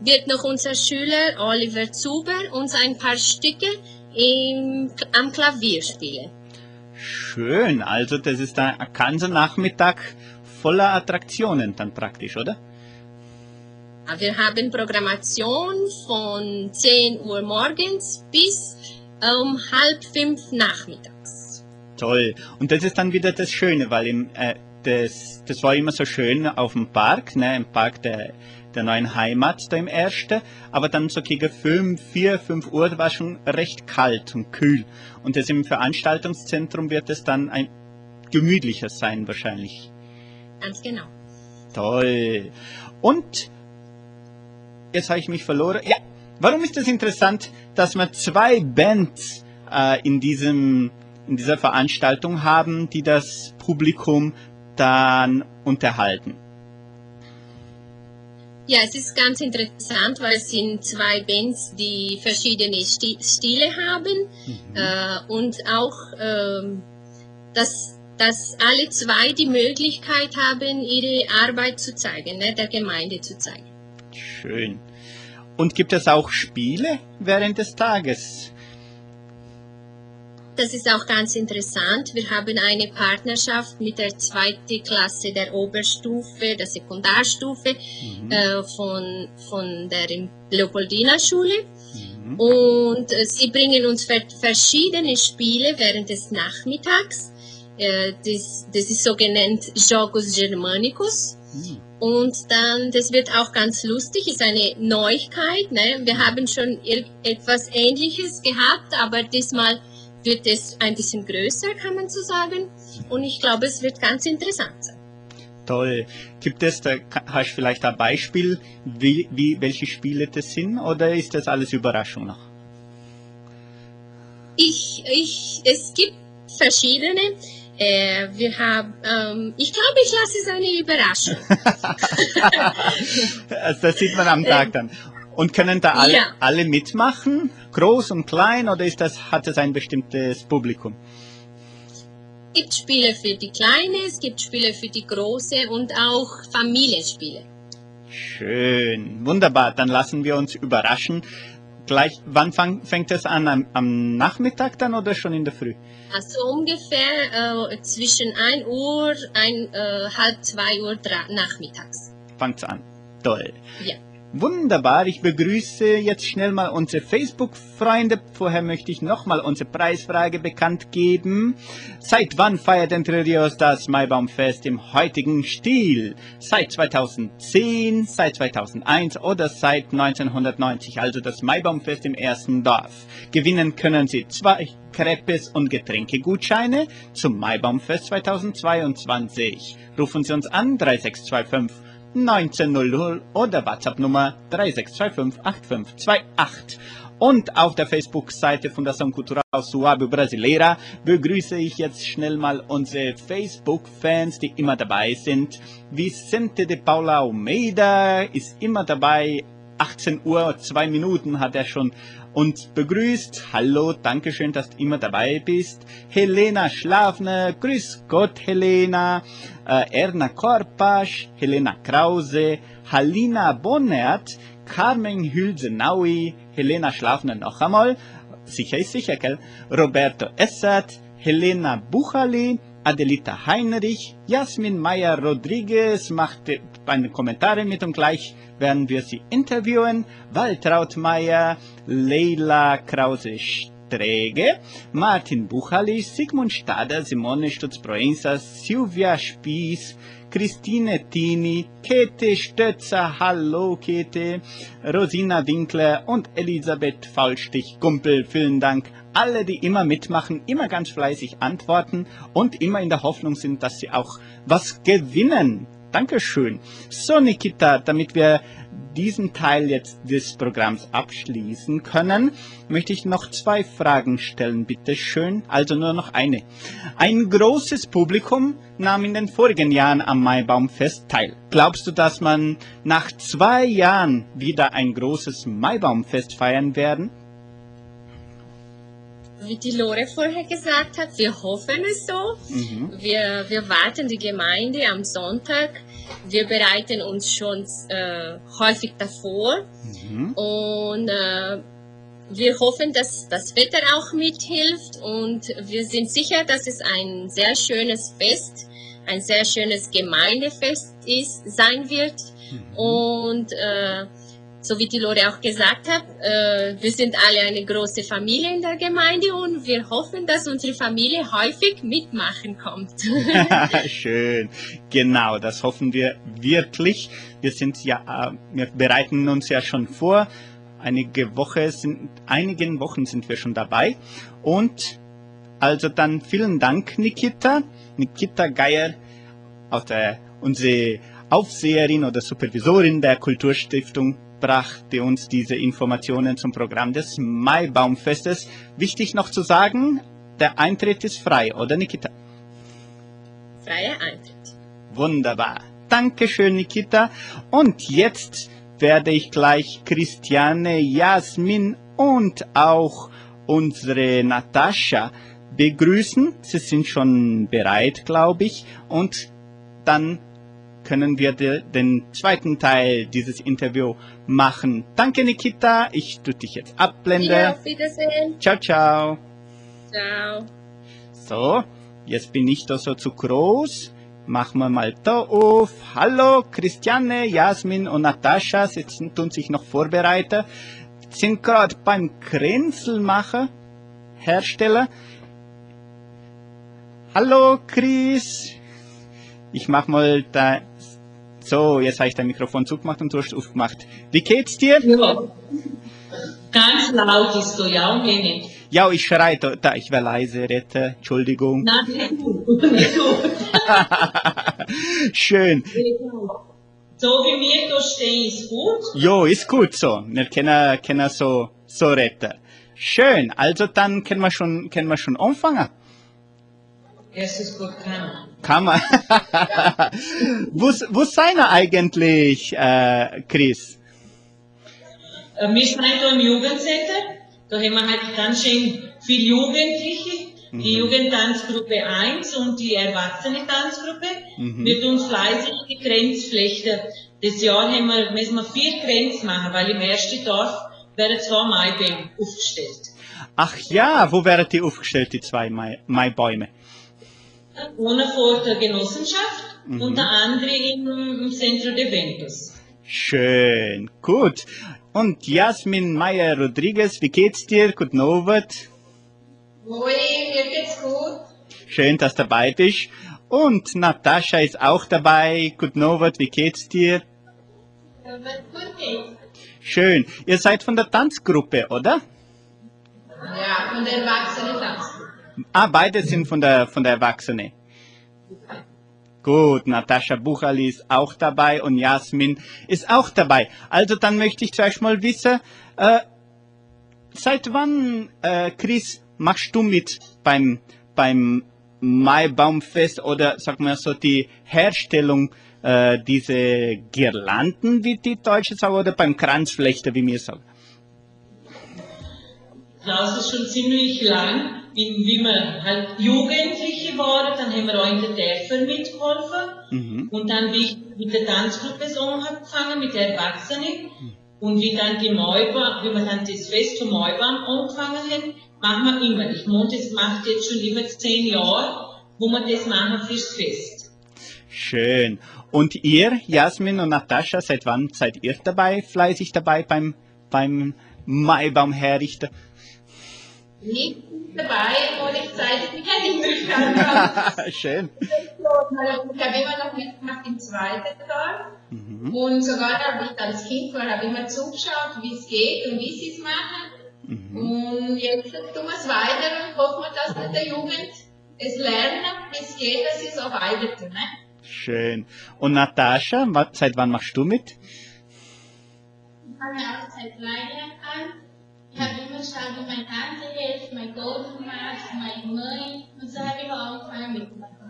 wird noch unser Schüler Oliver Zuber uns ein paar Stücke im, am Klavier spielen. Schön, also das ist ein ganzer Nachmittag voller Attraktionen dann praktisch, oder? Wir haben Programmation von 10 Uhr morgens bis um halb fünf nachmittags. Toll. Und das ist dann wieder das Schöne, weil im, äh, das, das war immer so schön auf dem Park, ne, im Park der, der neuen Heimat da im Ersten, aber dann so gegen 5, 4, 5 Uhr war schon recht kalt und kühl. Und das im Veranstaltungszentrum wird es dann ein gemütlicher sein wahrscheinlich. Ganz genau. Toll. Und jetzt habe ich mich verloren. Ja, warum ist es das interessant, dass wir zwei Bands äh, in, diesem, in dieser Veranstaltung haben, die das Publikum dann unterhalten? Ja, es ist ganz interessant, weil es sind zwei Bands, die verschiedene Sti Stile haben äh, und auch, ähm, dass, dass alle zwei die Möglichkeit haben, ihre Arbeit zu zeigen, ne, der Gemeinde zu zeigen. Schön. Und gibt es auch Spiele während des Tages? Das ist auch ganz interessant. Wir haben eine Partnerschaft mit der zweiten Klasse der Oberstufe, der Sekundarstufe Mhm. äh, von, von der Leopoldina-Schule. Mhm. Und äh, sie bringen uns ver verschiedene Spiele während des Nachmittags. Äh, das, das ist so genannt Jogos Germanicus. Mhm. Und dann, das wird auch ganz lustig, ist eine Neuigkeit. Ne? Wir haben schon etwas Ähnliches gehabt, aber diesmal wird es ein bisschen größer, kann man so sagen. Und ich glaube, es wird ganz interessant sein. Toll. Gibt es da, hast du vielleicht ein Beispiel, wie, wie, welche Spiele das sind, oder ist das alles Überraschung noch? Ich, ich, es gibt verschiedene. Äh, wir haben, ähm, ich glaube, ich lasse es eine Überraschung. Also das sieht man am Tag dann. Und können da alle, Ja. alle mitmachen? Groß und klein oder ist das, hat es ein bestimmtes Publikum? Es gibt Spiele für die Kleine, es gibt Spiele für die Große und auch Familienspiele. Schön, wunderbar. Dann lassen wir uns überraschen. Gleich, wann fang, fängt es an? Am, am Nachmittag dann oder schon in der Früh? Also ungefähr äh, zwischen 1 Uhr, ein, äh, halb 2 Uhr nachmittags. Fangt's an. Toll. Ja. Wunderbar, ich begrüße jetzt schnell mal unsere Facebook-Freunde. Vorher möchte ich nochmal unsere Preisfrage bekannt geben. Seit wann feiert Entre Rios das Maibaumfest im heutigen Stil? Seit 2010, seit 2001 oder seit 1990, also das Maibaumfest im ersten Dorf. Gewinnen können Sie zwei Crepes und Getränkegutscheine zum Maibaumfest 2022. Rufen Sie uns an 3625 1900 oder WhatsApp Nummer 36258528. Und auf der Facebook-Seite Fundação Cultural Suave Brasileira begrüße ich jetzt schnell mal unsere Facebook-Fans, die immer dabei sind. Vicente de Paula Almeida ist immer dabei. 18 Uhr, zwei Minuten hat er schon uns begrüßt. Hallo, danke schön, dass du immer dabei bist. Helena Schlafner, grüß Gott, Helena. Äh, Erna Korpasch, Helena Krause, Halina Bonnert, Carmen Hülsenaui, Helena Schlafner noch einmal. Sicher ist sicher, gell? Roberto Essert, Helena Buchali, Adelita Heinrich, Jasmin Meyer Rodriguez macht eine Kommentare mit und gleich werden wir sie interviewen. Waltraud Meyer, Leila Krause-Sträge, Martin Buchali, Sigmund Stader, Simone Stutz-Proenza, Silvia Spieß, Christine Tini, Käthe Stötzer, hallo Käthe, Rosina Winkler und Elisabeth Faulstich-Gumpel. Vielen Dank alle, die immer mitmachen, immer ganz fleißig antworten und immer in der Hoffnung sind, dass sie auch was gewinnen. Dankeschön. So, Nikita, damit wir diesen Teil jetzt des Programms abschließen können, möchte ich noch zwei Fragen stellen, bitte schön. Also nur noch eine. Ein großes Publikum nahm in den vorigen Jahren am Maibaumfest teil. Glaubst du, dass man nach zwei Jahren wieder ein großes Maibaumfest feiern werden? Wie die Lore vorher gesagt hat, wir hoffen es so. Mhm. Wir, wir warten die Gemeinde am Sonntag. Wir bereiten uns schon äh, häufig davor. Mhm. Und äh, wir hoffen, dass das Wetter auch mithilft. Und wir sind sicher, dass es ein sehr schönes Fest, ein sehr schönes Gemeindefest ist, sein wird. Mhm. Und äh, so wie die Lore auch gesagt hat, äh, wir sind alle eine große Familie in der Gemeinde und wir hoffen, dass unsere Familie häufig mitmachen kommt. Schön, genau, das hoffen wir wirklich. Wir sind ja, äh, wir bereiten uns ja schon vor. Einige Woche sind, einigen Wochen sind wir schon dabei und also dann vielen Dank, Nikita, Nikita Geier, auch der, unsere Aufseherin oder Supervisorin der Kulturstiftung brachte uns diese Informationen zum Programm des Maibaumfestes. Wichtig noch zu sagen, der Eintritt ist frei, oder Nikita? Freier Eintritt. Wunderbar. Dankeschön, Nikita. Und jetzt werde ich gleich Christiane, Jasmin und auch unsere Natascha begrüßen. Sie sind schon bereit, glaube ich. Und dann können wir den zweiten Teil dieses Interviews machen. Danke, Nikita. Ich tue dich jetzt abblenden. Ja, auf Wiedersehen. Ciao, ciao. Ciao. So, jetzt bin ich da so zu groß. Machen wir mal da auf. Hallo, Christiane, Jasmin und Natascha sitzen, tun sich noch vorbereiten. Sind gerade beim Kränzelmacher, Hersteller. Hallo, Chris. Ich mach mal da so, jetzt habe ich dein Mikrofon zugemacht und du hast aufgemacht. Wie geht's dir? Ja. Ganz laut ist so, ja, und mir nicht. Ja, ich schreie da, ich will leise reden, Entschuldigung. Nein, nicht gut, nicht gut. Schön. So wie wir da stehen, ist gut? Jo, ist gut so. Wir können, können so, so reden. Schön, also dann können wir schon, können wir schon anfangen. Erstes gut kann. Kann man. wo, wo seid ihr eigentlich, äh, Chris? Äh, wir sind hier im Jugendcenter. Da haben wir halt ganz schön viele Jugendliche. Die mhm. Jugendtanzgruppe 1 und die Erwachsene-Tanzgruppe. Mhm. Wir tun fleißig die Grenzflechte. Das Jahr haben wir, müssen wir vier Grenzen machen, weil im ersten Dorf werden zwei Maibäume aufgestellt. Ach ja, wo werden die aufgestellt, die zwei Maibäume? Einer vor der Genossenschaft mhm. und der andere im, im Centro de Eventos. Schön, gut. Und Jasmin Meyer-Rodriguez, wie geht's dir? Guten Abend. Hoi, mir geht's gut. Schön, dass du dabei bist. Und Natascha ist auch dabei. Guten Abend, wie geht's dir? Gut. Schön. Ihr seid von der Tanzgruppe, oder? Ja, von der Erwachsenen-Tanzgruppe. Ah, beide sind von der, von der Erwachsene. Gut, Natascha Buchali ist auch dabei und Jasmin ist auch dabei. Also dann möchte ich zuerst mal wissen, äh, seit wann, äh, Chris, machst du mit beim, beim Maibaumfest oder sag mal so die Herstellung äh, diese Girlanden, wie die Deutschen sagen, oder beim Kranzflechter, wie wir sagen? Klaus ist schon ziemlich lang, wie, wie wir halt Jugendliche waren, dann haben wir auch in der Dörfer mitgeholfen. Mhm. Und dann, wie ich mit der Tanzgruppe so angefangen, mit der Erwachsenen. Und wie dann die Maibaum, wie wir dann das Fest zum Maibaum angefangen haben, machen wir immer. Ich meine, das macht jetzt schon über zehn Jahre, wo wir das machen fürs Fest. Schön. Und ihr, Jasmin und Natascha, seit wann seid ihr dabei, fleißig dabei beim, beim Maibaum bin dabei, obwohl ich Zeit mich erinnern kann. Schön. Ich habe immer noch mitgemacht im zweiten Tag. Mhm. Und sogar als ich als Kind war, habe ich immer zugeschaut, wie es geht und wie sie es machen. Mhm. Und jetzt tun wir es weiter und hoffen, dass mit der Jugend es lernen, wie es geht, dass sie es auch weiter tun. Ne? Schön. Und Natascha, seit wann machst du mit? Ich fange auch seit klein an. Ich habe immer schon mit meiner Tante helfen, mein Golden gemacht, meine Mãe. Und so habe ich auch angefangen mitzumachen.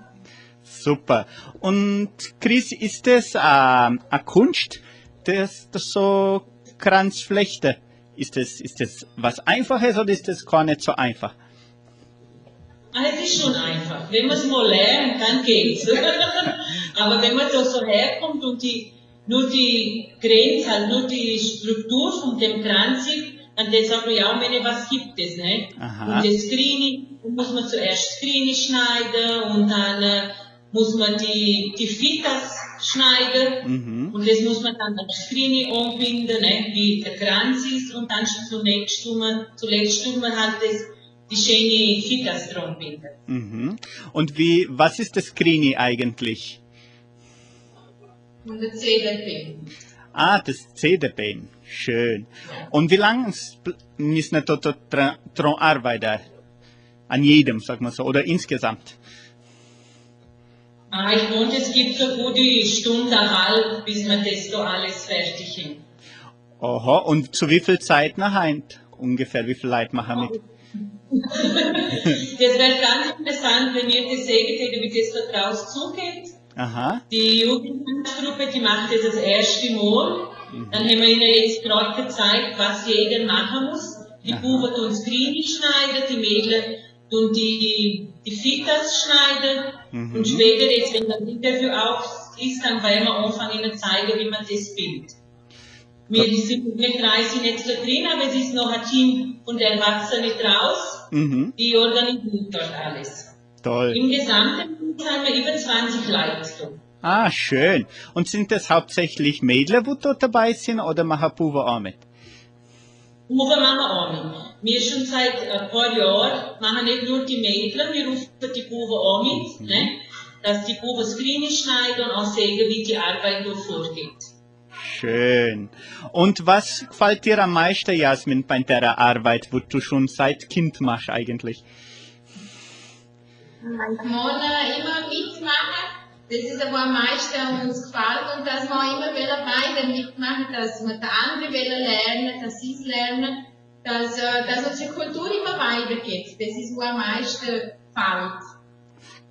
Super. Und Chris, ist das äh, eine Kunst, das, das so Kranzflechte? Ist das, ist das was Einfaches oder ist das gar nicht so einfach? Ah, es ist schon einfach. Wenn man es mal lernt, dann geht's. Aber wenn man da so herkommt und die, nur die Grenze, nur die Struktur von dem Kranz sieht, dann dann sagt man, ja, meine, was gibt es, ne? Aha. Und das Screening, muss man zuerst Screening schneiden und dann äh, muss man die, die Fitas schneiden. Mhm. Und das muss man dann das Screening anbinden, ne, wie der Kranz ist, und dann zunächst tun wir, zuletzt tun wir halt das, die schöne Fitas dran binden. Mhm. Und wie, was ist das Screenie eigentlich? Und der CDP. Ah, das CD-Bein. Schön. Und wie lange müssen wir dort dran arbeiten? An jedem, sag mal so, oder insgesamt? Ah, ich meine, es gibt so gute Stunde halb, bis wir das so alles fertig haben. Aha, und zu wie viel Zeit nachher? Ungefähr, wie viel Leute machen mit? Das wäre ganz interessant, wenn ihr gesagt hättet, wie das da draußen zugeht. Aha, Die Jugendgruppe, die macht das das erste Mal. Dann haben wir ihnen jetzt gerade gezeigt, was jeder machen muss. Die. Buben tun Screening schneiden, die Mädchen tun die, die Fitas schneiden. Mhm. Und später, jetzt, wenn das Interview auch ist, dann werden wir anfangen, ihnen zeigen, wie man das bildet. Wir, sind, wir drei sind jetzt da drin, aber es ist noch ein Team von der Erwachsenen draus, mhm. die organisieren dort alles. toll. Im Gesamten sind wir über 20 Leute. Ah, schön. Und sind das hauptsächlich Mädchen, die dort dabei sind, oder machen Buben auch mit? Rufen machen wir auch mit. Wir schon seit ein paar Jahren machen nicht nur die Mädchen, wir rufen die Buben auch mit, ne? dass die Buben Screening schneiden und auch sehen, wie die Arbeit da vorgeht. Schön. Und was gefällt dir am meisten, Jasmin, bei der Arbeit, wo du schon seit Kind machst eigentlich? Ich muss immer mitmachen. Das ist aber am meisten uns gefällt und dass wir immer wieder beide mitmachen, dass wir der andere wieder lernen, dass sie es lernen, dass, äh, dass unsere Kultur immer weitergeht. Das ist, was am meisten gefällt.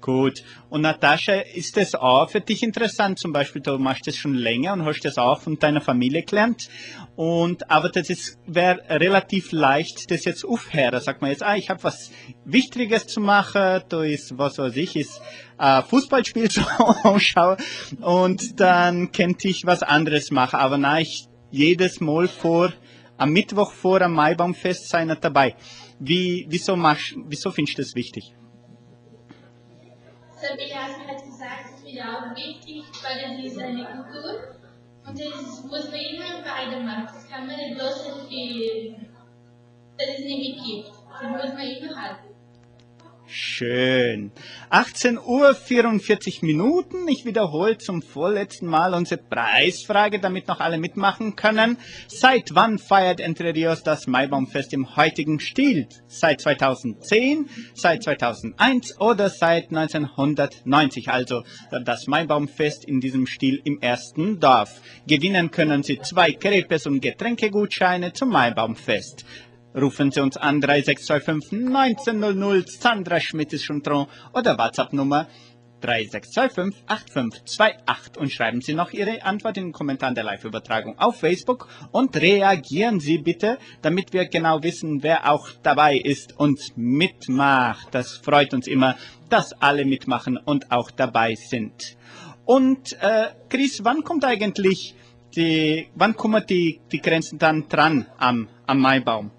Gut. Und Natascha, ist das auch für dich interessant? Zum Beispiel, du machst das schon länger und hast das auch von deiner Familie gelernt. Und, aber das wäre relativ leicht, das jetzt aufhören. Sag mal jetzt, ah, ich habe was Wichtiges zu machen, da ist, was weiß ich, ist äh, Fußballspiel zu anschauen und dann könnte ich was anderes machen. Aber nein, ich jedes Mal vor, am Mittwoch vor am Maibaumfest sein dabei. Wie, wieso machst, wieso findest du das wichtig? Sabine hat gesagt, es ist auch wichtig, weil das ist eine Kultur und das muss man immer weitermachen. Das kann man nicht irgendwie, dass es nicht gibt. Das muss man immer halten. Schön. 18 Uhr 44 Minuten. Ich wiederhole zum vorletzten Mal unsere Preisfrage, damit noch alle mitmachen können. Seit wann feiert Entre Rios das Maibaumfest im heutigen Stil? Seit 2010, seit 2001 oder seit 1990? Also das Maibaumfest in diesem Stil im ersten Dorf. Gewinnen können Sie zwei Crepes und Getränkegutscheine zum Maibaumfest. Rufen Sie uns an 3625 1900. Sandra Schmidt ist schon dran. Oder WhatsApp-Nummer 3625 8528 und schreiben Sie noch Ihre Antwort in den Kommentaren der Live-Übertragung auf Facebook und reagieren Sie bitte, damit wir genau wissen, wer auch dabei ist und mitmacht. Das freut uns immer, dass alle mitmachen und auch dabei sind. Und äh, Chris, wann kommt eigentlich die, wann kommen die, die Grenzen dann dran am, am Maibaum?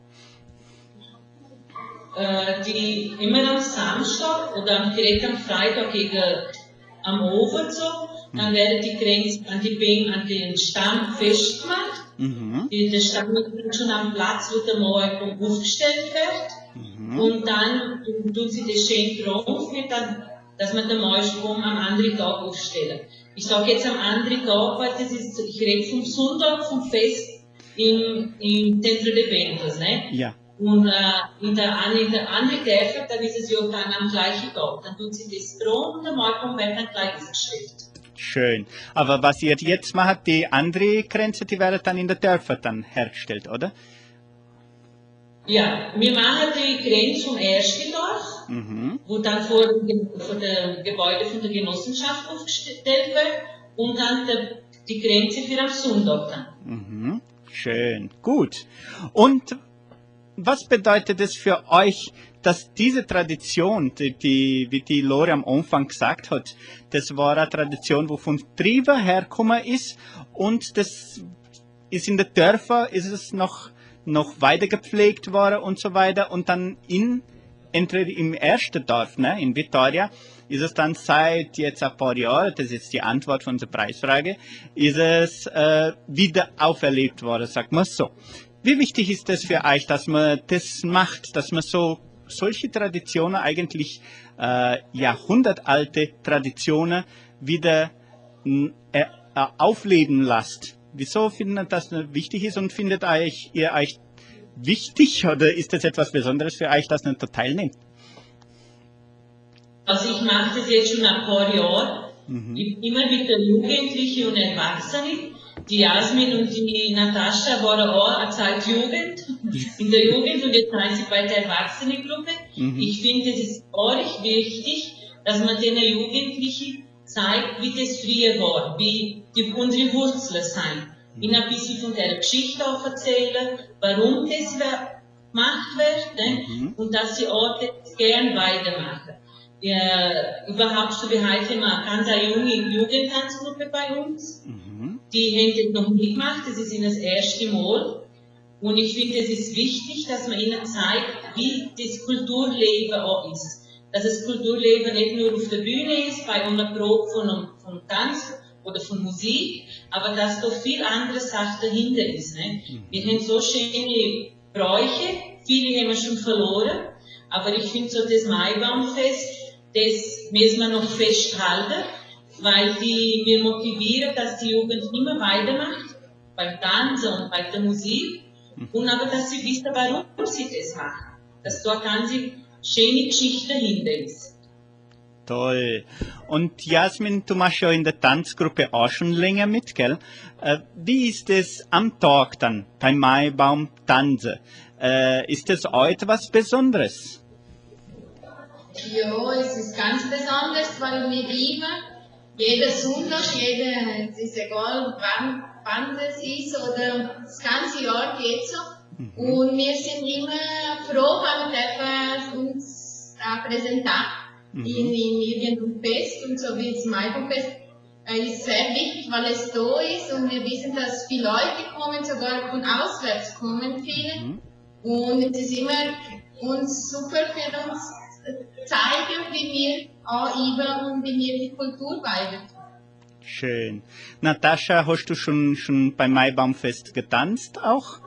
Äh, die immer am Samstag oder direkt am Freitag gegen, am Abend so, dann werden die Grenzen an, die Bäume, an den Stamm festgemacht. Mhm. Der Stamm ist schon am Platz, wo der Mauerbaum aufgestellt wird. Mhm. Und dann tun sie das schön drauf, mit dann, dass man den Mauerbaum am anderen Tag aufstellen. Ich sage jetzt am anderen Tag, weil das ist, ich rede vom Sonntag, vom Fest im, im Centro de Ventos, ne? Ja. Und äh, in der, an- in der anderen Dörfer, da ist es ja dann am gleichen Tag. Dann tun sie das dran und der Mauerbaum wird dann gleich aufgestellt. Schön. Aber was ihr jetzt macht, die andere Grenze, die werden dann in der Dörfer dann hergestellt, oder? Ja, wir machen die Grenze vom ersten Dorf, Mhm. wo dann vor, dem- vor dem Gebäude von der Genossenschaft aufgestellt wird und dann der, die Grenze für am Sonntag dann. Mhm. Schön. Gut. Und was bedeutet es für euch, dass diese Tradition, die, die, wie die Lore am Anfang gesagt hat, das war eine Tradition, wo von Triebe hergekommen ist und das ist in den Dörfern, ist es noch, noch weiter gepflegt worden und so weiter und dann in, entweder im ersten Dorf, ne, in Vitoria, ist es dann seit jetzt ein paar Jahren, das ist die Antwort von der Preisfrage, ist es äh, wieder auferlebt worden, sagt man so. Wie wichtig ist das für euch, dass man das macht, dass man so solche Traditionen eigentlich äh, jahrhundertalte Traditionen wieder äh, äh, aufleben lasst? Wieso findet das wichtig ist und findet euch, ihr euch wichtig oder ist das etwas Besonderes für euch, dass ihr da teilnehmt? Also ich mache das jetzt schon ein paar Jahre, Ich- immer mit der Jugendlichen und Erwachsenen. Die Jasmin und die Natascha waren auch eine Zeit Jugend, in der Jugend und jetzt sind sie bei der Erwachsenengruppe. Mhm. Ich finde, es ist auch wichtig, dass man den Jugendlichen zeigt, wie das früher war, wie die, unsere Wurzeln sind. Ihnen ein bisschen von der Geschichte auch erzählen, warum das gemacht wird ne? Mhm. und dass sie auch das gern weitermachen. Ja, überhaupt so wir heute mal ganz eine junge Jugendtanzgruppe bei uns. Mhm. Die haben das noch nie gemacht, das ist ihnen das erste Mal. Und ich finde, es ist wichtig, dass man ihnen zeigt, wie das Kulturleben auch ist. Dass das Kulturleben nicht nur auf der Bühne ist, bei einer Probe von, einem- von Tanz oder von Musik, aber dass da viel andere Sachen dahinter ist. Ne? Wir haben so schöne Bräuche, viele haben wir schon verloren, aber ich finde so das Maibaumfest, das müssen wir noch festhalten, weil die, wir motivieren, dass die Jugend immer weitermacht, beim Tanzen und bei der Musik, und aber dass sie wissen, warum sie das machen. Dass da eine ganze schöne Geschichte dahinter ist. Toll. Und Jasmin, du machst ja in der Tanzgruppe auch schon länger mit, gell? Äh, wie ist es am Tag dann beim Maibaum tanzen? Äh, ist das auch etwas Besonderes? Ja, es ist ganz besonders, weil wir immer, jeder Sonntag, jeder, es ist egal wann, wann das ist oder das ganze Jahr geht so. Und wir sind immer froh, wenn wir dürfen uns da präsentieren. In, in irgendeinem Fest und so wie das Maibaumfest äh, ist sehr wichtig, weil es da ist und wir wissen, dass viele Leute kommen, sogar von auswärts kommen viele. Und es ist immer uns super für uns zeigen, wie wir auch über und wie wir die Kultur beibringen. Schön. Natascha, hast du schon, schon beim Maibaumfest getanzt auch?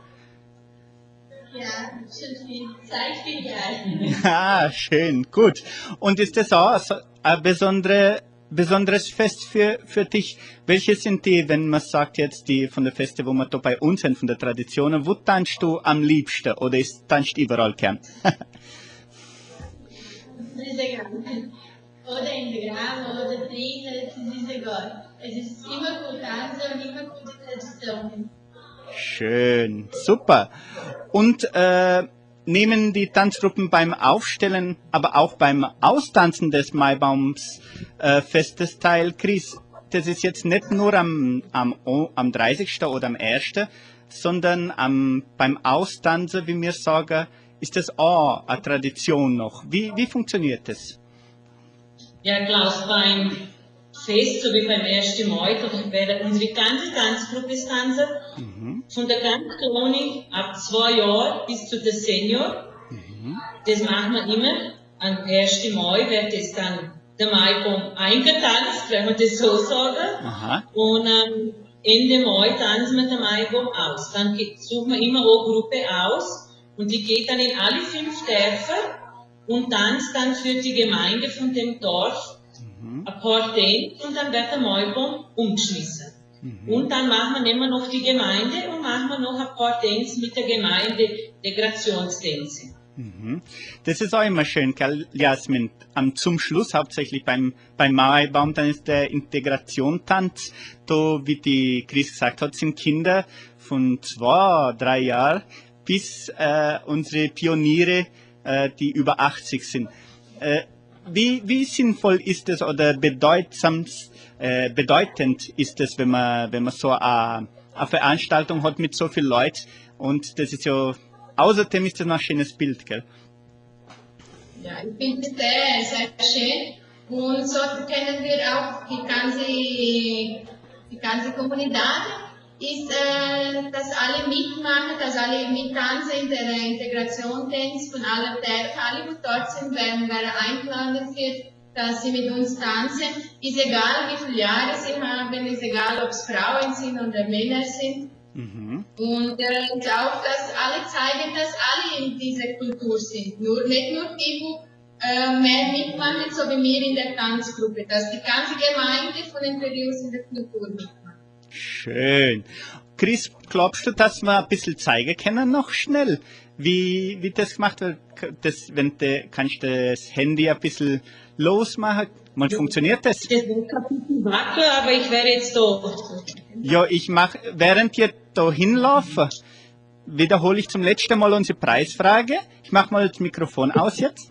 Ja, schon viel Zeit, Jahre. Ah, schön, gut. Und ist das auch ein besondere, besonderes Fest für, für dich? Welche sind die, wenn man sagt jetzt die von der Feste, wo wir da bei uns sind, von der Traditionen, wo tanzt du am liebsten oder ist tanzt überall gern? Egal. Oder in der Graben oder drinnen, das ist egal. Es ist immer gut tanzen und immer gute Traditionen. Schön, super. Und äh, nehmen die Tanzgruppen beim Aufstellen, aber auch beim Austanzen des Maibaums äh, festes teil. Chris, das ist jetzt nicht nur am, am, am 30. oder am 1., sondern am, beim Austanzen, wie wir sagen, ist das auch eine Tradition noch. Wie, wie funktioniert das? Ja, Klaus, beim Fest, so wie beim 1. Mai, werden unsere ganze Tanzgruppe tanzen. Mhm. Von der ganz Kleinen ab zwei Jahren bis zu der Senior. Mhm. Das machen wir immer. Am 1. Mai wird das dann der Maibaum eingetanzt, wenn man das so sagen. Aha. Und ähm, Ende Mai tanzen wir den Maibaum aus. Dann suchen wir immer eine Gruppe aus und die geht dann in alle fünf Dörfer und tanzt dann für die Gemeinde von dem Dorf mhm. ein paar Tänze und dann wird der Maibaum umgeschmissen. Mhm. Und dann machen wir nehmen noch die Gemeinde und machen wir noch ein paar Tänze mit der Gemeinde, Dekorationstänze. Mhm. Das ist auch immer schön, gell, Jasmin. Am, zum Schluss, hauptsächlich beim, beim Maibaum, dann ist der Integration-Tanz. Da, wie die Chris gesagt hat, sind Kinder von zwei, drei Jahren bis äh, unsere Pioniere, äh, die über 80 sind. Äh, wie, wie sinnvoll ist es oder bedeutsam, äh, bedeutend ist es, wenn man, wenn man so eine, eine Veranstaltung hat mit so vielen Leuten? Und das ist ja Außerdem ist das ein schönes Bild, gell? Ja, ich finde es sehr, sehr schön. Und so kennen wir auch die ganze, die ganze Kommunität, ist, äh, dass alle mitmachen, dass alle mittanzen in der Integration von allen Dörfern, alle, die dort sind, werden, werden eingeladen wird, dass sie mit uns tanzen. Ist egal, wie viele Jahre sie haben, ist egal, ob es Frauen sind oder Männer sind. Mhm. Und äh, auch, dass alle zeigen, dass alle in dieser Kultur sind. Nur, nicht nur die, die äh, mehr mitmachen, so wie wir in der Tanzgruppe, dass die ganze Gemeinde von den Perios in der Kultur mitmacht. Schön. Chris, glaubst du, dass wir ein bisschen zeigen können noch schnell, wie, wie das gemacht wird? Das, wenn de, kannst du das Handy ein bisschen losmachen? Man funktioniert das? Bisschen wackeln, aber ich werde jetzt da. Ja, ich mache, während ihr da hinlaufen, wiederhole ich zum letzten Mal unsere Preisfrage. Ich mache mal das Mikrofon aus jetzt.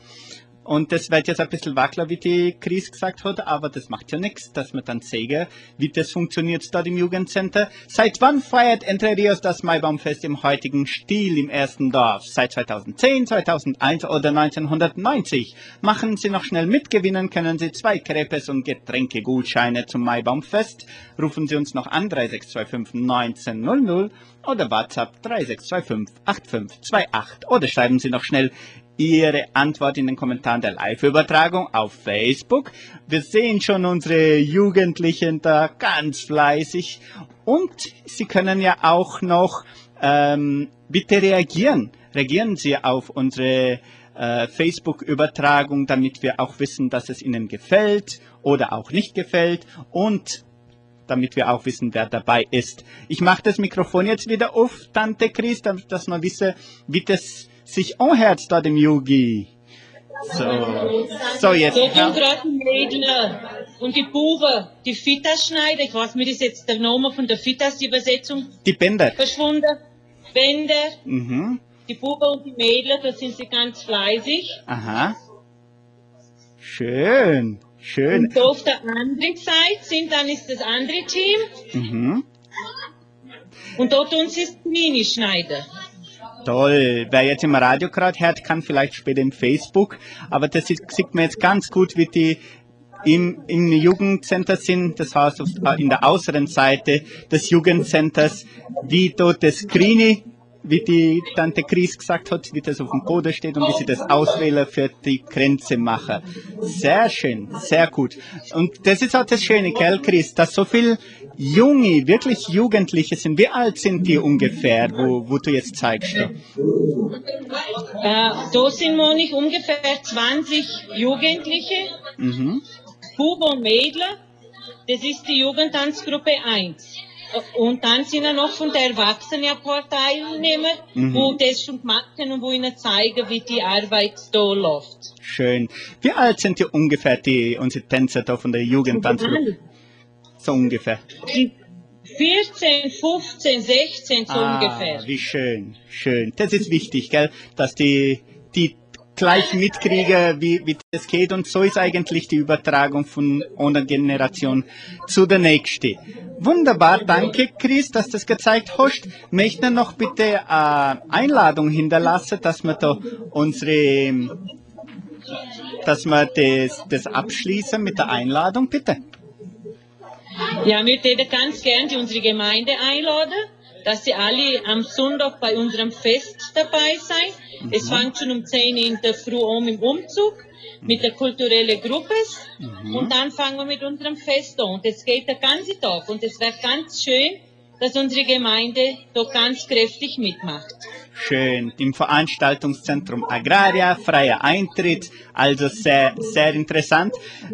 Und das wird jetzt ein bisschen wackler, wie die Chris gesagt hat, aber das macht ja nichts, dass wir dann sehen, wie das funktioniert dort im Jugendcenter. Seit wann feiert Entre Rios das Maibaumfest im heutigen Stil im ersten Dorf? Seit 2010, 2001 oder 1990? Machen Sie noch schnell mitgewinnen, können Sie zwei Crepes und Getränkegutscheine zum Maibaumfest. Rufen Sie uns noch an 3625 1900 oder WhatsApp 3625 8528 oder schreiben Sie noch schnell Ihre Antwort in den Kommentaren der Live-Übertragung auf Facebook. Wir sehen schon unsere Jugendlichen da ganz fleißig und Sie können ja auch noch ähm, bitte reagieren. Reagieren Sie auf unsere äh, Facebook-Übertragung, damit wir auch wissen, dass es Ihnen gefällt oder auch nicht gefällt und damit wir auch wissen, wer dabei ist. Ich mache das Mikrofon jetzt wieder auf, Tante Chris, damit dass man wisse, wie das sich anhört da dem Yogi. So, so jetzt. So ja. gerade die Mädchen und die Buben, die Fitas-Schneider, ich weiß nicht, ist jetzt der Name von der Fitas-Übersetzung. Die Bänder. Verschwunden. Bänder. Mhm. Die Buben und die Mädchen, da sind sie ganz fleißig. Aha. Schön, schön. Und auf der anderen Seite sind dann ist das andere Team. Mhm. Und dort tun sie das Mini schneiden. Toll. Wer jetzt im Radio gerade hört, kann vielleicht später im Facebook. Aber das sieht, sieht man jetzt ganz gut, wie die im, im Jugendcenter sind, das heißt in der äußeren Seite des Jugendcenters, wie dort das Grüne wie die Tante Chris gesagt hat, wie das auf dem Boden steht und wie sie das auswählen für die Grenze machen. Sehr schön, sehr gut. Und das ist auch das Schöne, gell, Chris, dass so viel junge, wirklich Jugendliche sind. Wie alt sind die ungefähr, wo, wo du jetzt zeigst? Äh, da sind wir nicht ungefähr 20 Jugendliche, mhm. Buben und Mädchen. Das ist die Jugendtanzgruppe 1. Und dann sind ja noch von der Erwachsenenpartei Teilnehmer, mhm. wo das schon gemacht haben und wo ihnen zeigen, wie die Arbeit da läuft. Schön. Wie alt sind die ungefähr, die, unsere Tänzer da von der Jugendtanzgruppe? So ungefähr. Die, 14, 15, 16 so ah, ungefähr. Wie schön, schön. Das ist wichtig, gell? dass die, die gleich mitkriegen, wie, wie das geht. Und so ist eigentlich die Übertragung von einer Generation zu der nächsten. Wunderbar, danke Chris, dass du das gezeigt hast. Möchte noch bitte eine Einladung hinterlassen, dass wir da unsere, dass wir das, das abschließen mit der Einladung, bitte. Ja, wir würden ganz gern die unsere Gemeinde einladen, dass sie alle am Sonntag bei unserem Fest dabei sein. Es fängt schon um 10 Uhr in der Früh an im Umzug mit der kulturellen Gruppe und dann fangen wir mit unserem Fest an. Und es geht den ganzen Tag und es wäre ganz schön, dass unsere Gemeinde da ganz kräftig mitmacht. Schön. Im Veranstaltungszentrum Agraria, freier Eintritt, also sehr, sehr interessant.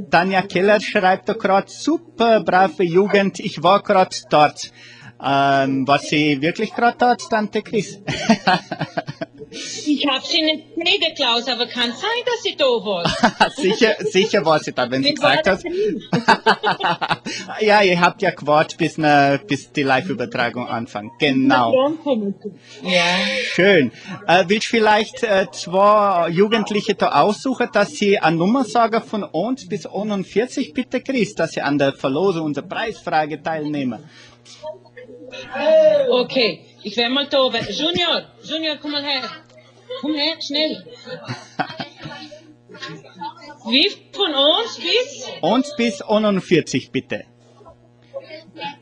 Tanja Keller schreibt da gerade, super brave Jugend, ich war gerade dort. Ähm, was sie wirklich gerade dort, Tante Chris? Ich habe sie nicht gesehen, Klaus, aber kann sein, dass sie da war. sicher, sicher war sie da, wenn sie gesagt das hat. ja, ihr habt ja gewartet, bis, ne, bis die Live-Übertragung anfängt. Genau. Ja. Schön. Äh, willst du vielleicht äh, zwei Jugendliche da aussuchen, dass sie eine Nummer sagen von uns bis 41, bitte, Chris, dass sie an der Verlosung unserer Preisfrage teilnehmen? Okay, ich werde mal da. Junior, Junior, komm mal her. Komm her, schnell. Wie von uns bis? Uns bis 41, bitte.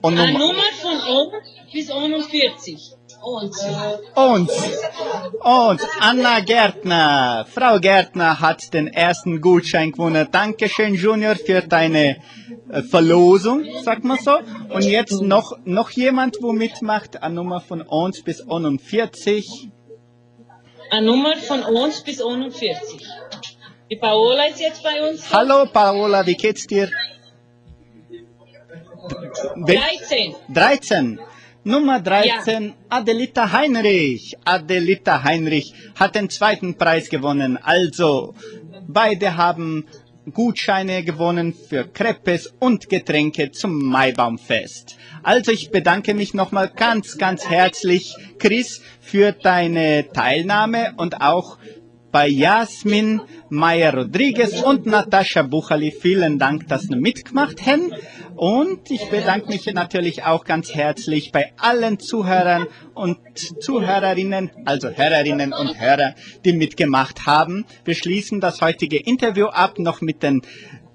Und Eine Nummer, Nummer von uns bis 41. Uns. uns. Und Anna Gärtner. Frau Gärtner hat den ersten Gutschein gewonnen. Dankeschön, Junior, für deine äh, Verlosung, sag mal so. Und jetzt noch, noch jemand, wo mitmacht, eine Nummer von uns bis 41. Eine Nummer von uns bis 41. Die Paola ist jetzt bei uns. Hallo Paola, wie geht's dir? Wel 13. 13. Nummer 13, Adelita Heinrich. Adelita Heinrich hat den zweiten Preis gewonnen. Also, beide haben Gutscheine gewonnen für Crepes und Getränke zum Maibaumfest. Also ich bedanke mich nochmal ganz, ganz herzlich, Chris, für deine Teilnahme und auch bei Jasmin Meyer-Rodriguez und Natascha Buchali. Vielen Dank, dass Sie mitgemacht haben. Und ich bedanke mich natürlich auch ganz herzlich bei allen Zuhörern und Zuhörerinnen, also Hörerinnen und Hörer, die mitgemacht haben. Wir schließen das heutige Interview ab noch mit den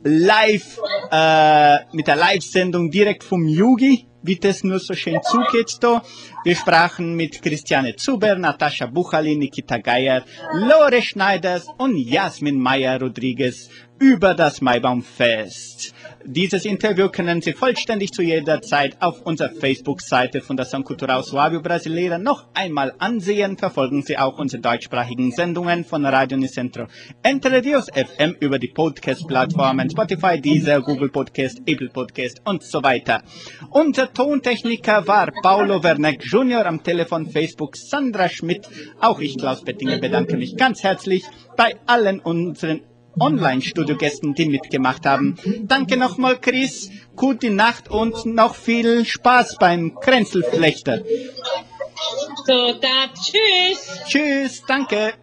Live, äh, mit der Live-Sendung direkt vom Yugi, wie das nur so schön zugeht da. Wir sprachen mit Christiane Zuber, Natascha Buchali, Nikita Geier, Lore Schneiders und Jasmin Meyer-Rodriguez über das Maibaumfest. Dieses Interview können Sie vollständig zu jeder Zeit auf unserer Facebook-Seite São Cultural Suábio Brasileira noch einmal ansehen. Verfolgen Sie auch unsere deutschsprachigen Sendungen von Radio Unicentro Entre Rios FM über die Podcast-Plattformen Spotify, Deezer, Google Podcast, Apple Podcast und so weiter. Unser Tontechniker war Paulo Werneck Jr. am Telefon Facebook Sandra Schmidt. Auch ich, Klaus Bettinger, bedanke mich ganz herzlich bei allen unseren Online-Studiogästen, die mitgemacht haben. Danke nochmal, Chris. Gute Nacht und noch viel Spaß beim Kränzelflechter. So, da, tschüss. Tschüss, danke.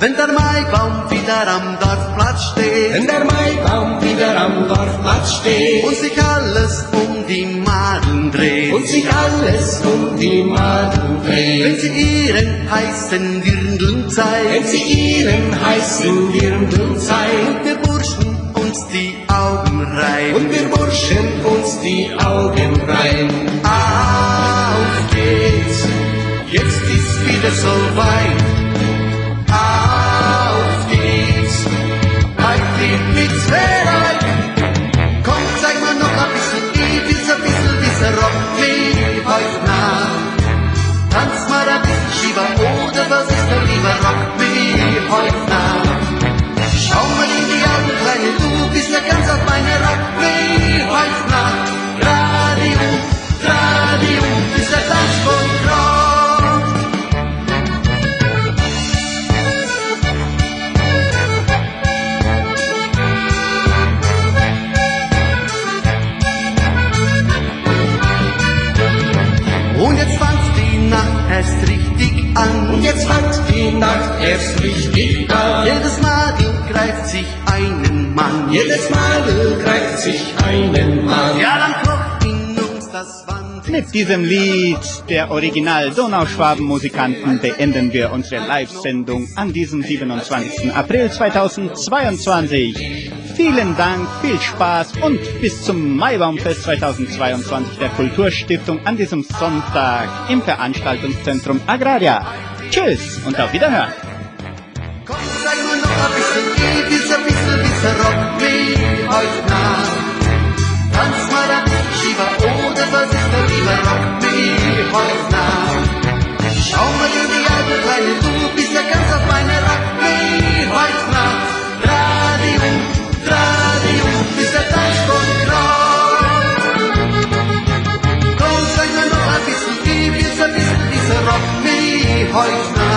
Wenn der Maibaum wieder am Dorfplatz steht. Wenn der Maibaum wieder am Dorfplatz steht. Und sich alles um die Maden dreht, und sich alles um die Maden wenn dreht, sie ihren heißen Dirndl wenn zeigt sie ihren heißen Dirndl zeigt. Und wir Burschen uns die Augen reiben, und wir Burschen uns die Augen reiben. auf geht's, jetzt ist wieder so weit. Auf diesem Lied der Original Donauschwaben-Musikanten beenden wir unsere Live-Sendung an diesem 27. April 2022. Vielen Dank, viel Spaß und bis zum Maibaumfest 2022 der Kulturstiftung an diesem Sonntag im Veranstaltungszentrum Agraria. Tschüss und auf Wiederhören. Komm, sag mir noch ein bisschen, ein bisschen, bisschen Rock wie heute Nacht. Rock wie heute. Schau mal in die Augen, Kleine, du bist ja ganz auf meine Rock wie heute Nacht. Dreh dich um, dreh dich um, bis der Tanzboden kracht. Komm, sag noch ein bisschen, gib jetzt ein bisschen dieser Rock wie heute.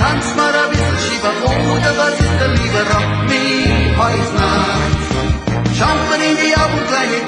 Tanz mal ein bisschen Shiva oder was ist der lieber Rock wie heute. Schaut mir in die Augen, Kleine,